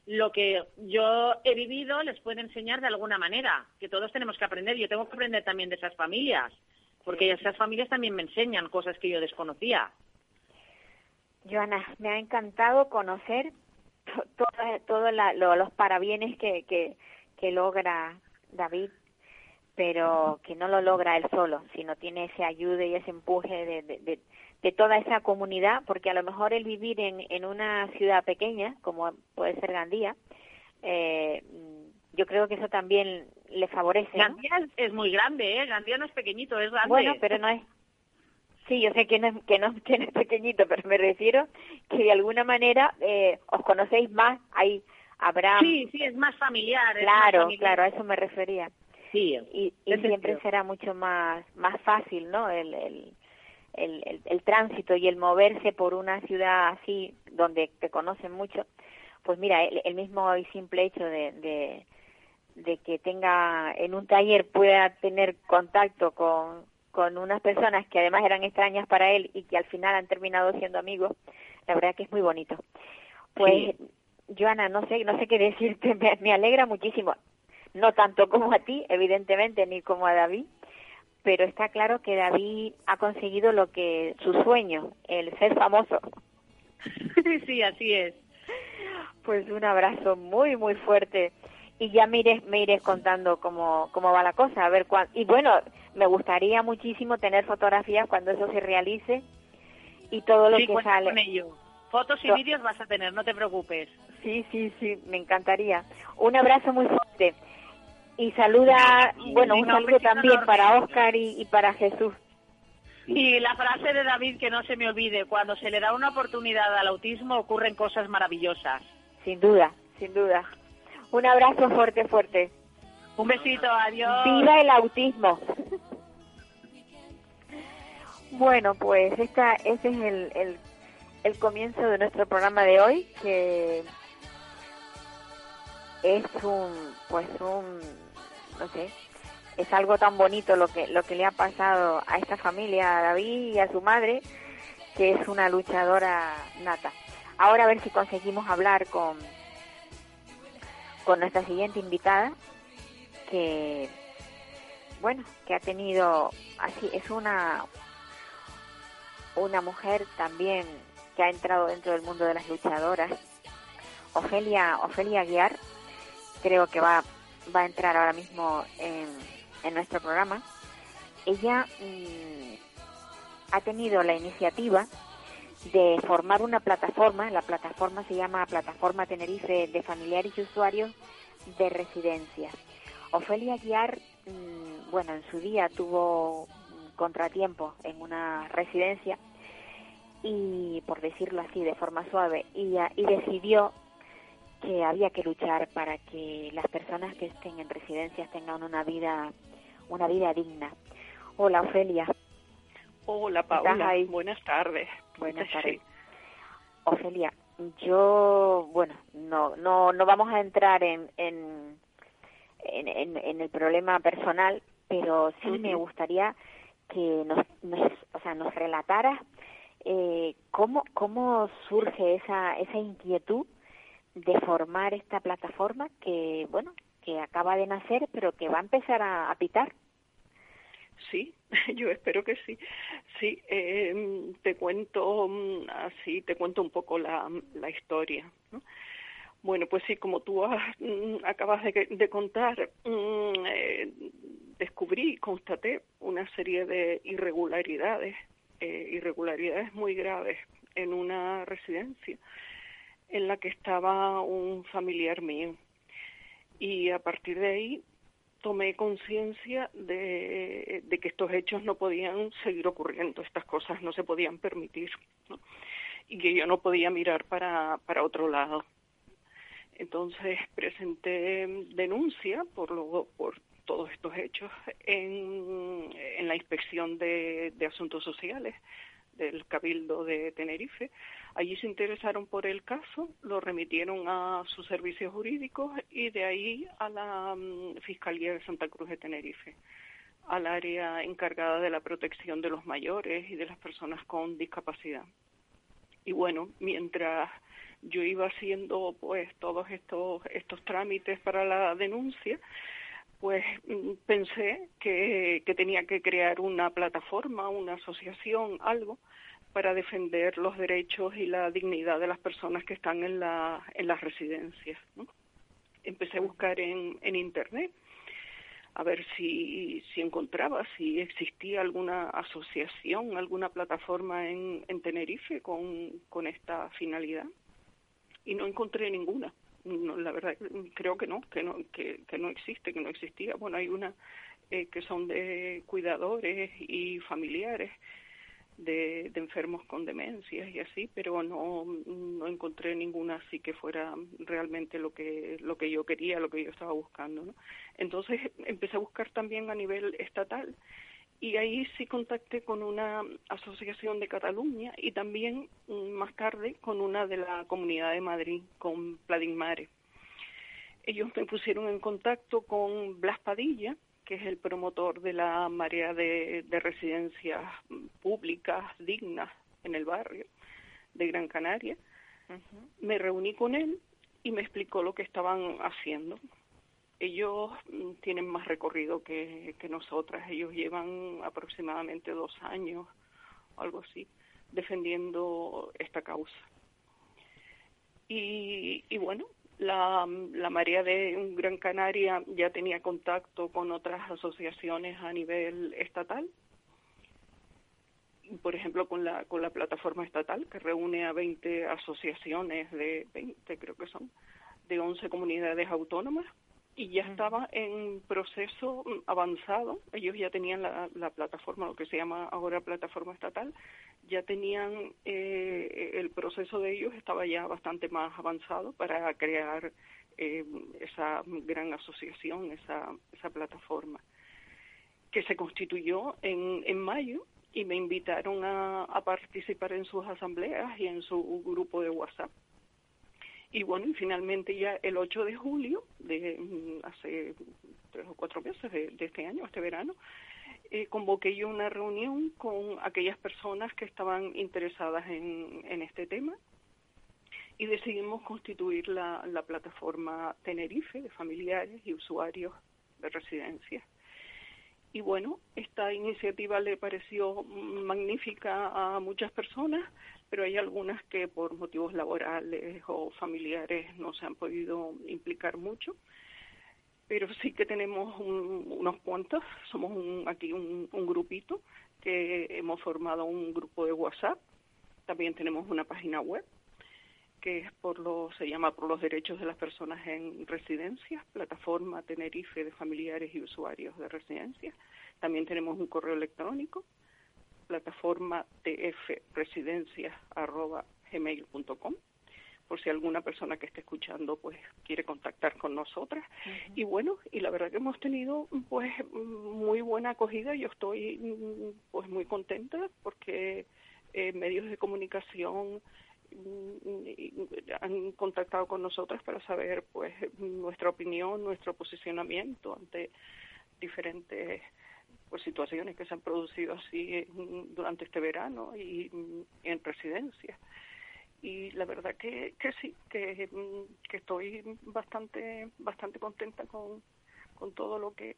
lo que yo he vivido les puede enseñar de alguna manera, que todos tenemos que aprender, yo tengo que aprender también de esas familias, porque esas familias también me enseñan cosas que yo desconocía. Joana, me ha encantado conocer todos la- lo- los parabienes que, que, que logra David, pero que no lo logra él solo, sino tiene ese ayuda y ese empuje de, de, de, de toda esa comunidad, porque a lo mejor el vivir en, en una ciudad pequeña, como puede ser Gandía, eh, yo creo que eso también le favorece. Gandía es, es muy grande, ¿eh? Gandía no es pequeñito, es grande. Bueno, pero no es. Sí, yo sé que no es, que no, que no es pequeñito, pero me refiero que de alguna manera eh, os conocéis más. Ahí habrá. Sí, sí, es más familiar. más claro, familiar. claro, a eso me refería. Sí, Y, y siempre será mucho más más fácil, ¿no? El, el, el, el, el tránsito y el moverse por una ciudad así, donde te conocen mucho. Pues mira, el, el mismo y simple hecho de, de, de que tenga en un taller pueda tener contacto con, con unas personas que además eran extrañas para él y que al final han terminado siendo amigos, la verdad que es muy bonito. Pues, Joana, no sé, no sé qué decirte, me, me alegra muchísimo. No tanto como a ti, evidentemente, ni como a David, pero está claro que David ha conseguido lo que su sueño, el ser famoso. sí, así es. Pues un abrazo muy, muy fuerte. Y ya me iré, me iré contando cómo, cómo va la cosa, a ver cuán... Y bueno, me gustaría muchísimo tener fotografías cuando eso se realice y todo lo sí, que sale. con ello. Fotos y vídeos vas a tener, no te preocupes. Sí, sí, sí, me encantaría. Un abrazo muy fuerte. Y saluda, bueno, un saludo también para Oscar y, y para Jesús. Y la frase de David que no se me olvide, cuando se le da una oportunidad al autismo ocurren cosas maravillosas. Sin duda, sin duda. Un abrazo fuerte, fuerte. Un besito, adiós. ¡Viva el autismo! Bueno, pues esta, ese es el, el, el comienzo de nuestro programa de hoy, que es un, pues un, no sé, es algo tan bonito lo que, lo que le ha pasado a esta familia, a David y a su madre, que es una luchadora nata. Ahora a ver si conseguimos hablar con, con nuestra siguiente invitada, que, bueno, que ha tenido, así, es una, una mujer también que ha entrado dentro del mundo de las luchadoras. Ofelia, Ofelia Guiar, creo que va, va a entrar ahora mismo en, en nuestro programa. Ella mm, ha tenido la iniciativa de formar una plataforma, la plataforma se llama Plataforma Tenerife de Familiares y Usuarios de Residencias. Ofelia Guiar, mm, bueno, en su día tuvo contratiempo en una residencia y, por decirlo así, de forma suave, y, y decidió que había que luchar para que las personas que estén en residencias tengan una vida, una vida digna. Hola, Ofelia. Hola, Paula. Buenas tardes. Buenas tardes. Ofelia, yo, bueno, no, no, no vamos a entrar en, en, en, en el problema personal, pero sí me gustaría que nos, nos, o sea, nos relataras eh, cómo, cómo surge esa, esa inquietud de formar esta plataforma que, bueno, que acaba de nacer, pero que va a empezar a, pitar. Sí, yo espero que sí. Sí, eh, te cuento mm, así, te cuento un poco la, la historia. Bueno, pues sí, como tú mm, acabas de, de contar, mm, eh, descubrí, constaté una serie de irregularidades, eh, irregularidades muy graves en una residencia en la que estaba un familiar mío. Y a partir de ahí tomé conciencia de, que estos hechos no podían seguir ocurriendo, estas cosas no se podían permitir, y que yo no podía mirar para, para otro lado. Entonces presenté denuncia por, lo, por todos estos hechos en, en la inspección de, de asuntos sociales del Cabildo de Tenerife. Allí se interesaron por el caso, lo remitieron a sus servicios jurídicos y de ahí a la mm, Fiscalía de Santa Cruz de Tenerife, al área encargada de la protección de los mayores y de las personas con discapacidad. Y bueno, mientras yo iba haciendo pues todos estos estos trámites para la denuncia, pues mm, pensé que, tenía que crear una plataforma, una asociación, algo para defender los derechos y la dignidad de las personas que están en, la, en las residencias. Empecé a buscar en, en Internet a ver si, si encontraba, si existía alguna asociación, alguna plataforma en, en Tenerife con, con esta finalidad. Y no encontré ninguna no, la verdad creo que no, que no, que, que no existe, que no existía. Bueno, hay una eh, que son de cuidadores y familiares de, enfermos con demencias y así, pero no, no encontré ninguna así que fuera realmente lo que lo que yo quería, lo que yo estaba buscando. ¿no? Entonces empecé a buscar también a nivel estatal y ahí sí contacté con una asociación de Cataluña y también mm, más tarde con una de la Comunidad de Madrid, con Pladinmare. Ellos me pusieron en contacto con Blas Padilla, que es el promotor de la marea de, residencias públicas dignas en el barrio de Gran Canaria. Me reuní con él y me explicó lo que estaban haciendo ellos mm, tienen más recorrido que, que nosotras. Ellos llevan aproximadamente dos años, algo así, defendiendo esta causa. Y, y bueno, la, la Marea de Gran Canaria ya tenía contacto con otras asociaciones a nivel estatal, por ejemplo, con la, con la plataforma estatal, que reúne a 20 asociaciones de 20, creo que son, de 11 comunidades autónomas y ya estaba en proceso mm, avanzado. Ellos ya tenían la, la, plataforma, lo que se llama ahora plataforma estatal, ya tenían eh, el proceso de ellos estaba ya bastante más avanzado para crear eh, esa gran asociación, esa, esa plataforma, que se constituyó en, en mayo y me invitaron a, a participar en sus asambleas y en su grupo de WhatsApp y bueno, y finalmente ya el 8 de julio, de mm, hace tres o cuatro meses de, este año, este verano, eh, convoqué yo una reunión con aquellas personas que estaban interesadas en, en este tema y decidimos constituir la, la plataforma Tenerife de familiares y usuarios de residencias. Y bueno, esta iniciativa le pareció magnífica a muchas personas, pero hay algunas que por motivos laborales o familiares no se han podido implicar mucho. Pero sí que tenemos unos cuantos, somos aquí un, grupito que hemos formado un grupo de WhatsApp También tenemos una página web que es por los, se llama por los derechos de las personas en residencias, plataforma Tenerife de familiares y usuarios de residencias. También tenemos un correo electrónico, plataforma tfresidencias@gmail.com por si alguna persona que esté escuchando pues quiere contactar con nosotras. Y bueno y la verdad que hemos tenido pues muy buena acogida. Yo estoy pues muy contenta porque eh, medios de comunicación mm, han contactado con nosotras para saber pues nuestra opinión nuestro posicionamiento ante diferentes pues situaciones que se han producido así durante este verano y en residencias y la verdad que, que sí, que, mm, que estoy bastante bastante contenta con, con todo lo que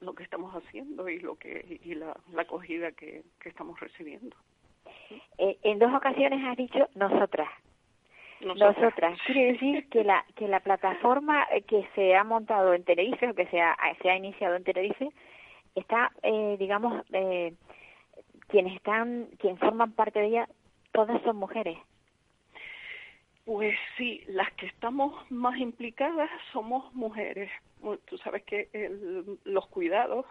lo que estamos haciendo y lo que y la, la acogida que, que estamos recibiendo. Eh, en dos ocasiones has dicho nosotras. Nosotras. Quiere decir que la que la plataforma que se ha montado en Tenerife o que se ha, se ha iniciado en Tenerife está, eh, digamos, eh, quienes están, quienes forman parte de ella, todas son mujeres. Pues sí, las que estamos más implicadas somos mujeres. Tú sabes que los cuidados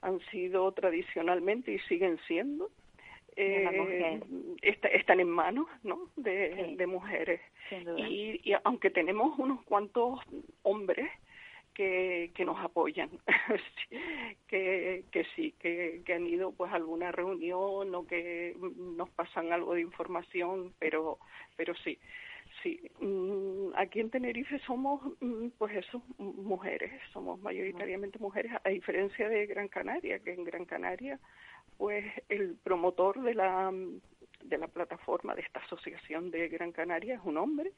han sido tradicionalmente y siguen siendo eh, están en manos ¿no? de, mujeres. Y, y, aunque tenemos unos cuantos hombres que, que nos apoyan, que, que sí, que, que han ido pues a alguna reunión o que nos pasan algo de información, pero, pero sí, sí. Mm, aquí en Tenerife somos, mm, pues eso, mujeres, somos mayoritariamente mujeres, a diferencia de Gran Canaria, que en Gran Canaria, pues el promotor de la de la plataforma de esta asociación de Gran Canaria es un hombre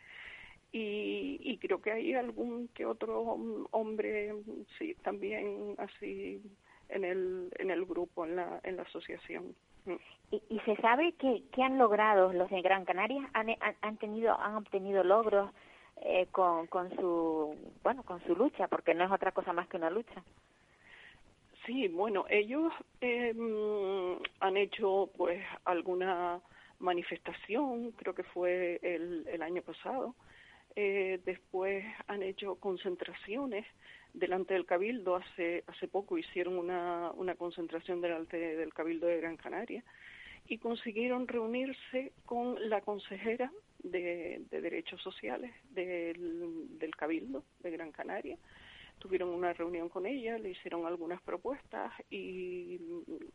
y, creo que hay algún que otro hombre, sí, también así en el, en el grupo, en la, en la asociación. ¿Y, y se sabe que, qué han logrado los de Gran Canaria? ¿Han, han, tenido, han obtenido logros eh, con, con su, bueno, con su lucha? Porque no es otra cosa más que una lucha. Sí, bueno, ellos eh, han hecho pues alguna manifestación, creo que fue el, el año pasado, eh, después han hecho concentraciones delante del Cabildo. Hace, hace poco hicieron una, una concentración delante del Cabildo de Gran Canaria y consiguieron reunirse con la consejera de, Derechos Sociales del, del, Cabildo de Gran Canaria. Tuvieron una reunión con ella, le hicieron algunas propuestas y,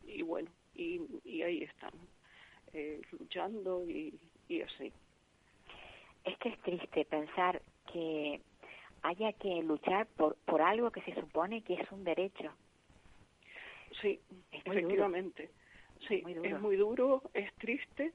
y bueno, y, y ahí están, eh, luchando y, y así es que es triste pensar que haya que luchar por, por algo que se supone que es un derecho. Sí, efectivamente. Sí, es muy duro, es triste,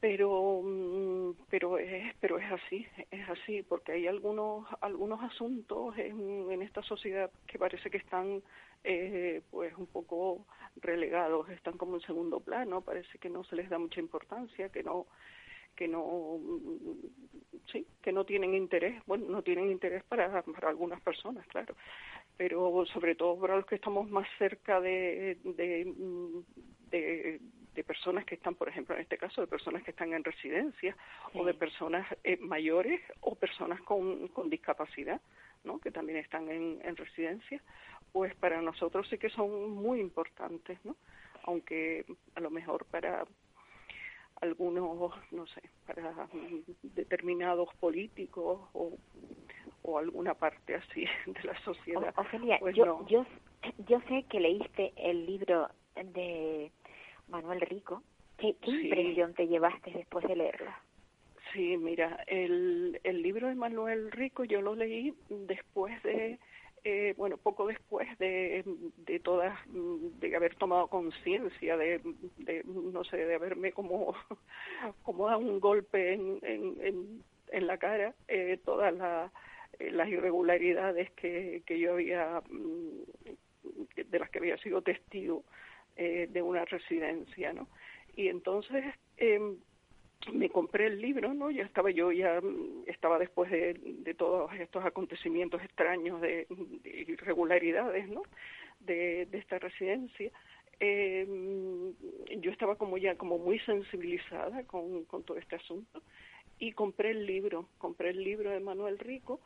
pero mm, pero es pero es así, es así porque hay algunos algunos asuntos en, en esta sociedad que parece que están eh, pues un poco relegados, están como en segundo plano, parece que no se les da mucha importancia, que no que no sí que no tienen interés bueno no tienen interés para, para algunas personas claro pero sobre todo para los que estamos más cerca de, de, de, personas que están, por ejemplo, en este caso, de personas que están en residencia o de personas eh, mayores o personas con, con discapacidad, ¿no? que también están en, en residencia, pues para nosotros sí que son muy importantes, ¿no? aunque a lo mejor para algunos, no sé, para determinados políticos o, o alguna parte así de la sociedad. Ofelia, pues yo, yo, yo sé que leíste el libro de Manuel Rico. ¿Qué, qué impresión te llevaste después de leerlo? Sí, mira, el, el libro de Manuel Rico yo lo leí después de eh, bueno, poco después de, de todas, de haber tomado conciencia, de, de, no sé, de haberme como, como dado un golpe en, en, en, la cara, eh, todas eh, las irregularidades que, que yo había, mm, de las que había sido testigo eh, de una residencia, ¿no? Y entonces, eh, me compré el libro, ¿no? Ya estaba yo, ya mm, estaba después de, todos estos acontecimientos extraños de, irregularidades, ¿no? De, de esta residencia. eh, yo estaba como ya como muy sensibilizada con, con todo este asunto y compré el libro, compré el libro de Manuel Rico,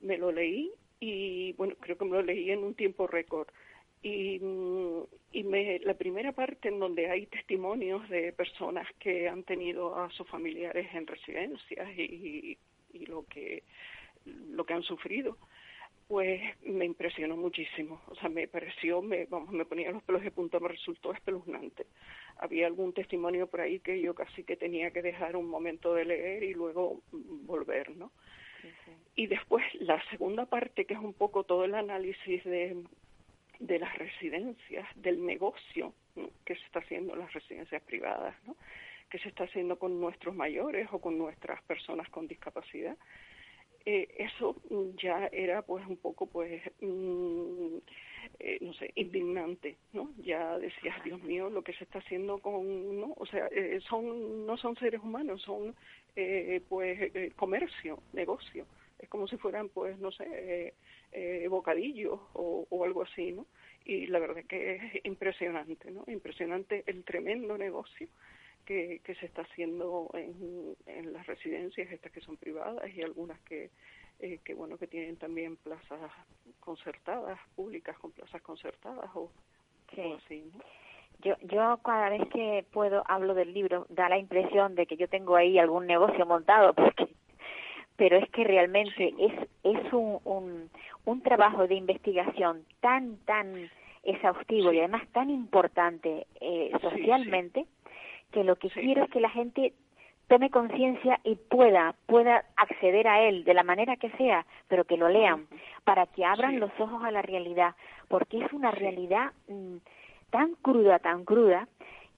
me lo leí y bueno, creo que me lo leí en un tiempo récord. Y, y me, la primera parte en donde hay testimonios de personas que han tenido a sus familiares en residencias y, y lo que lo que han sufrido pues me impresionó muchísimo. O sea, me pareció, me, vamos, me ponía los pelos de punta, me resultó espeluznante. Había algún testimonio por ahí que yo casi que tenía que dejar un momento de leer y luego volver, ¿no? Y después la segunda parte, que es un poco todo el análisis de, de las residencias, del negocio que se está haciendo en las residencias privadas, ¿no? que se está haciendo con nuestros mayores o con nuestras personas con discapacidad. Eh, eso ya era pues un poco pues mm, eh, no sé indignante no ya decías Dios mío lo que se está haciendo con no o sea eh, son no son seres humanos son pues comercio negocio es como si fueran pues no sé bocadillos o, o algo así no y la verdad que es impresionante no impresionante el tremendo negocio que, que se está haciendo en, en, las residencias estas que son privadas y algunas que, eh, que bueno que tienen también plazas concertadas públicas con plazas concertadas o, así ¿no? Yo, yo cada vez que puedo hablo del libro, da la impresión de que yo tengo ahí algún negocio montado, porque, pero es que realmente es, es un, un, un trabajo de investigación tan, tan exhaustivo y además tan importante eh, socialmente que lo que quiero es que la gente tome conciencia y pueda pueda acceder a él de la manera que sea, pero que lo lean para que abran los ojos a la realidad, porque es una realidad mm, tan cruda, tan cruda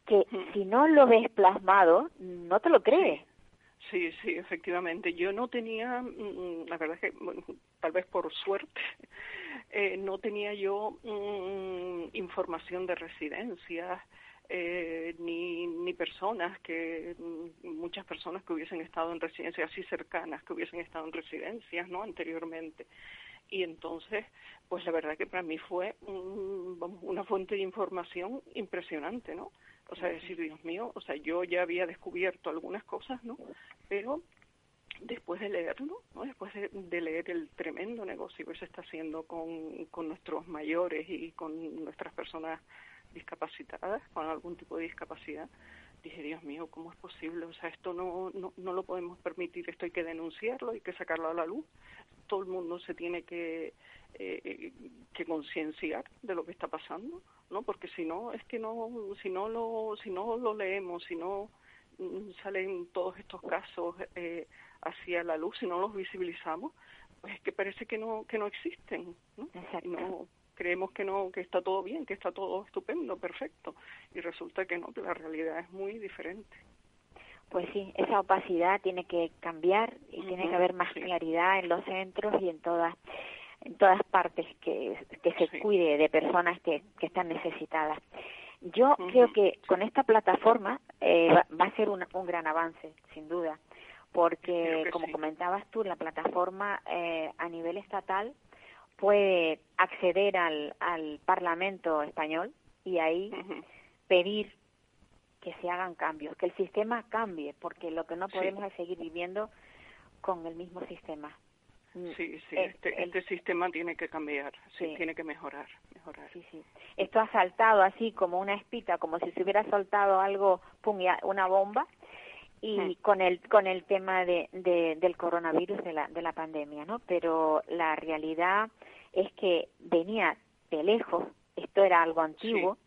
que si no lo ves plasmado no te lo crees. Sí, sí, efectivamente. Yo no tenía, mm, la verdad es que, bueno, tal vez por suerte, eh, no tenía yo mm, información de residencias, eh, ni, ni personas que mm, muchas personas que hubiesen estado en residencias así cercanas que hubiesen estado en residencias no anteriormente. Y entonces pues la verdad que para mí fue una fuente de información impresionante no o sea decir Dios mío o sea yo ya había descubierto algunas cosas no pero después de leerlo, ¿no? después de, leer el tremendo negocio que se está haciendo con, con nuestros mayores y con nuestras personas discapacitadas, con algún tipo de discapacidad, dije, Dios mío, ¿cómo es posible? O sea, esto no, no, no lo podemos permitir, esto hay que denunciarlo, hay que sacarlo a la luz. Todo el mundo se tiene que, eh, que concienciar de lo que está pasando, ¿no? Porque si no, es que no, si no lo, si no lo leemos, si no mm, salen todos estos casos eh, hacia la luz, si no los visibilizamos, pues es que parece que no, que no existen, ¿no? no creemos que no, que está todo bien, que está todo estupendo, perfecto, y resulta que no, que la realidad es muy diferente. Pues sí, esa opacidad tiene que cambiar y tiene que haber más claridad en los centros y en todas en todas partes que, que se cuide de personas que, que están necesitadas. Yo creo que con esta plataforma eh, va, a ser un, un gran avance, sin duda, porque como comentabas tú, la plataforma eh, a nivel estatal puede acceder al, al Parlamento español y ahí pedir que se hagan cambios, que el sistema cambie, porque lo que no podemos es seguir viviendo con el mismo sistema. Mm, sí, sí, este, este sistema tiene que cambiar, sí, tiene que mejorar, mejorar. Sí, sí. Esto ha saltado así como una espita, como si se hubiera soltado algo, pum, una bomba, y con el con el tema de, de, del coronavirus de la de la pandemia no pero la realidad es que venía de lejos, esto era algo antiguo,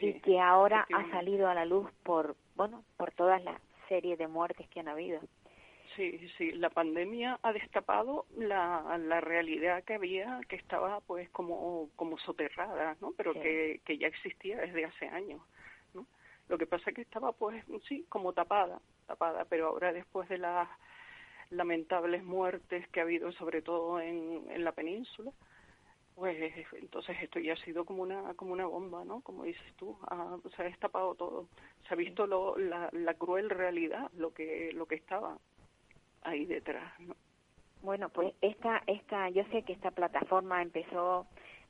y que ahora ha salido a la luz por, bueno, por toda la serie de muertes que han habido. Sí, sí, la pandemia ha destapado la, la realidad que había, que estaba pues como, como soterrada, ¿no? Pero que, que ya existía desde hace años, ¿no? Lo que pasa es que estaba pues, sí, como tapada, tapada, pero ahora después de las lamentables muertes que ha habido, sobre todo en, en la península, pues entonces esto ya ha sido como una como una bomba, ¿no? Como dices tú, se ha destapado todo, se ha visto lo, la, la cruel realidad, lo que lo que estaba ahí detrás, ¿no? Bueno, pues esta esta yo sé que esta plataforma empezó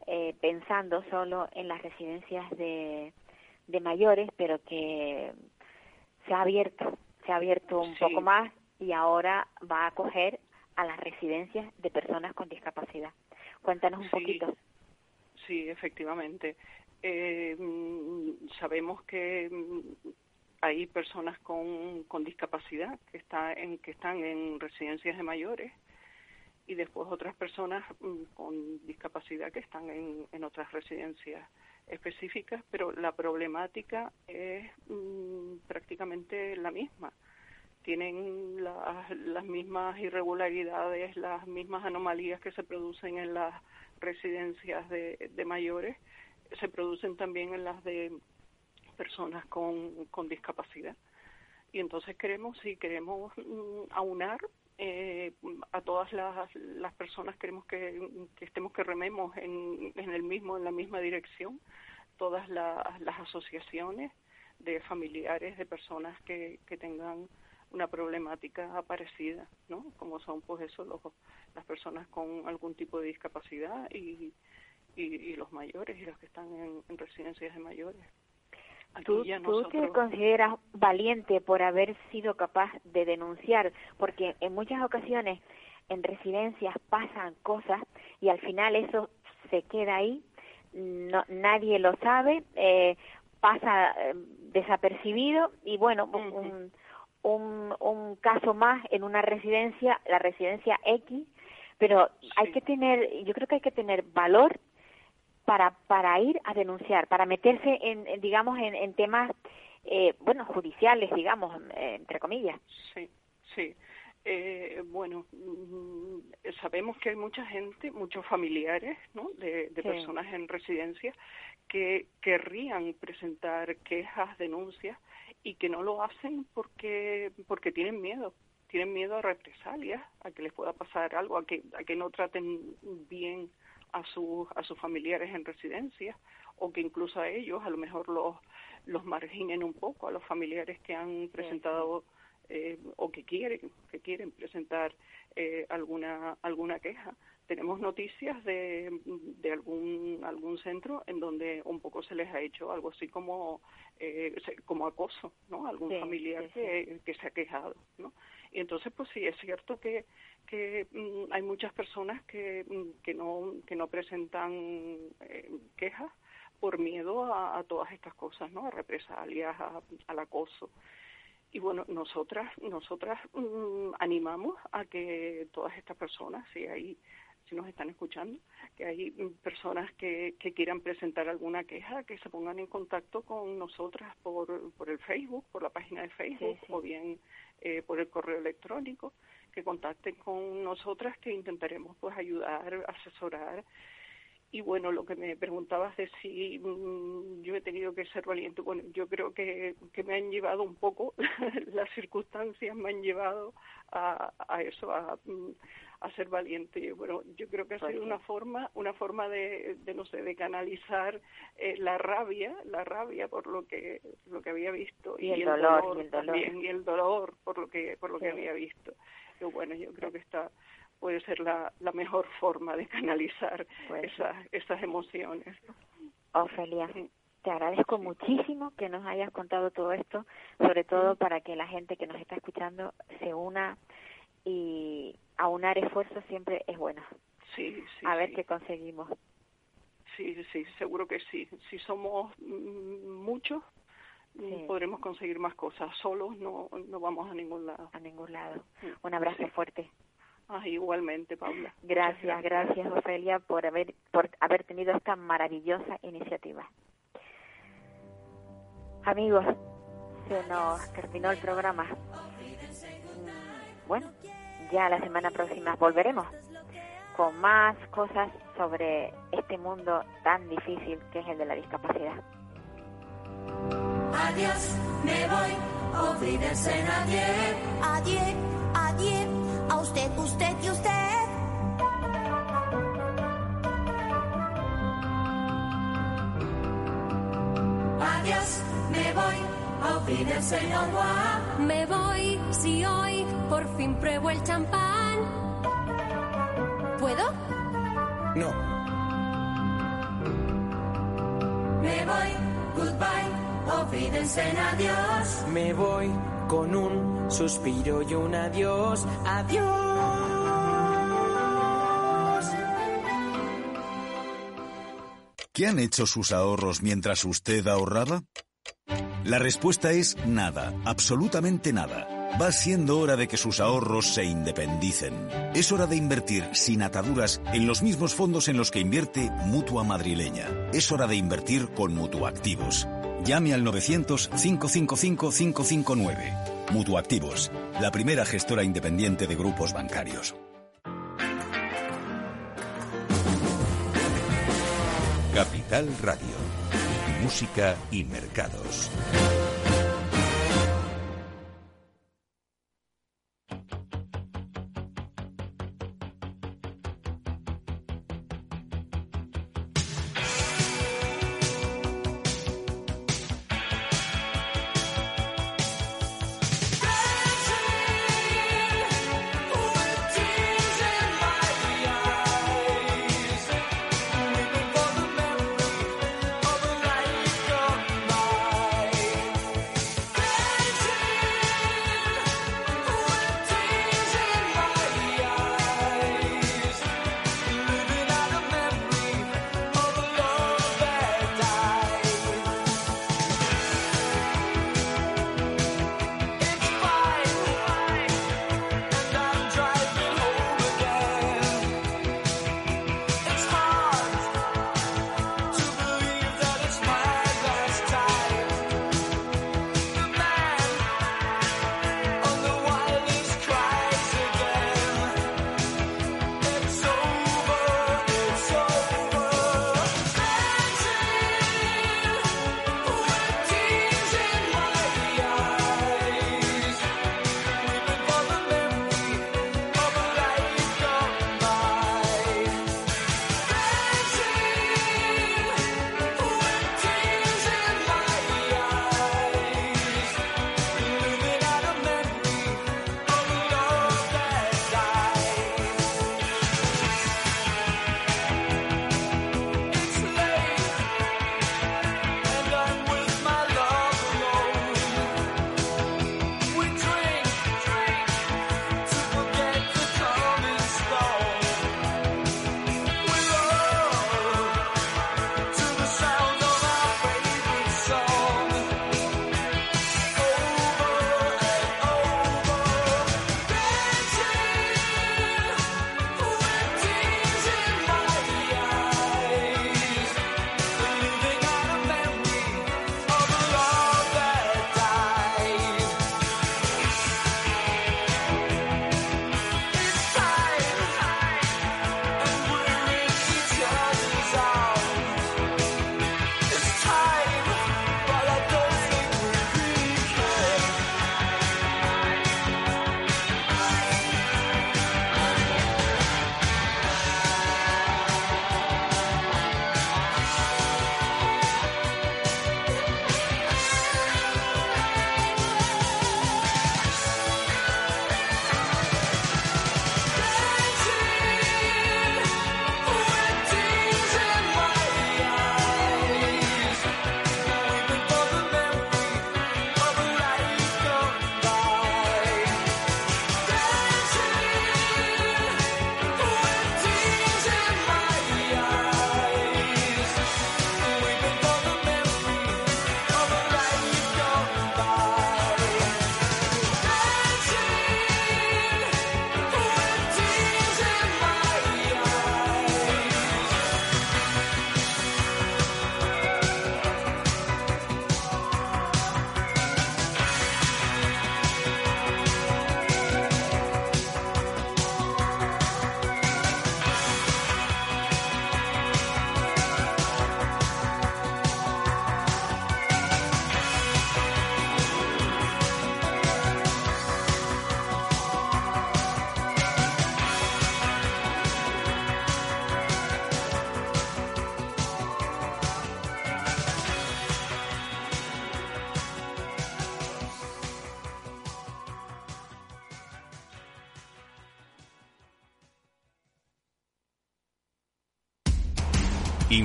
eh, pensando solo en las residencias de de mayores, pero que se ha abierto, se ha abierto un Sí. poco más y ahora va a acoger a las residencias de personas con discapacidad. Cuéntanos un Sí. poquito. Sí, efectivamente. Eh, mm, sabemos que mm, hay personas con, con discapacidad que, está en, que están en residencias de mayores y después otras personas mm, con discapacidad que están en, en otras residencias específicas, pero la problemática es mm, prácticamente la misma. Tienen las, las mismas irregularidades, las mismas anomalías que se producen en las residencias de, de mayores, se producen también en las de personas con, con discapacidad. Y entonces queremos, sí, queremos mm, aunar eh, a todas las, las personas, queremos que, estemos, que rememos en, en el mismo, en la misma dirección, todas las, las asociaciones de familiares de personas que, que tengan una problemática parecida, ¿no? Como son, pues eso, los, las personas con algún tipo de discapacidad y, y, los mayores y los que están en residencias de mayores. ¿Tú, tú te consideras valiente por haber sido capaz de denunciar? Porque en muchas ocasiones en residencias pasan cosas y al final eso se queda ahí, no, nadie lo sabe, eh, pasa eh, desapercibido y bueno, un, un, un caso más en una residencia, la residencia X, pero hay que tener, yo creo que hay que tener valor para para ir a denunciar, para meterse en, en, digamos en, en temas eh, bueno judiciales, digamos eh, entre comillas. Sí, sí. Eh, bueno, mm, sabemos que hay mucha gente, muchos familiares, ¿no? De, de Sí. personas en residencia que querrían presentar quejas, denuncias y que no lo hacen porque porque tienen miedo, tienen miedo a represalias, a que les pueda pasar algo, a que a que no traten bien a sus a sus familiares en residencia o que incluso a ellos a lo mejor los los marginen un poco a los familiares que han presentado eh, o que quieren que quieren presentar eh, alguna alguna queja tenemos noticias de, de algún algún centro en donde un poco se les ha hecho algo así como eh, como acoso no algún Sí, familiar sí, sí. que, que se ha quejado no y entonces pues sí es cierto que que mm, hay muchas personas que mm, que no que no presentan eh, quejas por miedo a, a todas estas cosas no a represalias a- al acoso. Y bueno, nosotras, nosotras mm, animamos a que todas estas personas, si hay, si nos están escuchando, que hay personas que, que quieran presentar alguna queja, que se pongan en contacto con nosotras por, por el Facebook, por la página de Facebook, sí. o bien eh, por el correo electrónico, que contacten con nosotras, que intentaremos pues ayudar, asesorar y bueno, lo que me preguntabas de si mm, yo he tenido que ser valiente, bueno, yo creo que, que me han llevado un poco, las circunstancias me han llevado a, a eso, a, mm, a ser valiente. Bueno, yo creo que ha sido una forma, una forma de, de no sé, de canalizar eh, la rabia, la rabia por lo que, lo que había visto Y el dolor, y el dolor. también, y el dolor por lo que, por lo que había visto. Y bueno, yo creo que está puede ser la, la mejor forma de canalizar Pues esas, esas emociones. Ofelia, te agradezco muchísimo que nos hayas contado todo esto, sobre todo para que la gente que nos está escuchando se una y aunar esfuerzos siempre es bueno. Sí, sí, a ver sí. qué conseguimos. Sí, sí, seguro que sí. Si somos mm, muchos, mm, Sí. podremos conseguir más cosas. Solos no, no vamos a ningún lado. A ningún lado. Sí. Un abrazo Sí. fuerte. Ah, igualmente, Paula. Gracias, gracias Ofelia por haber por haber tenido esta maravillosa iniciativa. Amigos, se nos terminó el programa. Mm, Bueno, ya la semana próxima volveremos con más cosas sobre este mundo tan difícil que es el de la discapacidad. Adiós, me voy, olvídense nadie. Adiós, adiós, a usted, usted y usted. Adiós, me voy, olvídense no voy. Me voy si hoy por fin pruebo el champán. ¿Puedo? No, Me voy, goodbye, dicen adiós. Me voy con un suspiro y un adiós. Adiós. ¿Qué han hecho sus ahorros mientras usted ahorraba? La respuesta es nada, absolutamente nada. Va siendo hora de que sus ahorros se independicen. Es hora de invertir sin ataduras en los mismos fondos en los que invierte Mutua Madrileña. Es hora de invertir con Mutuactivos. Llame al 900-555-559. Mutuactivos, la primera gestora independiente de grupos bancarios. Capital Radio. Música y mercados.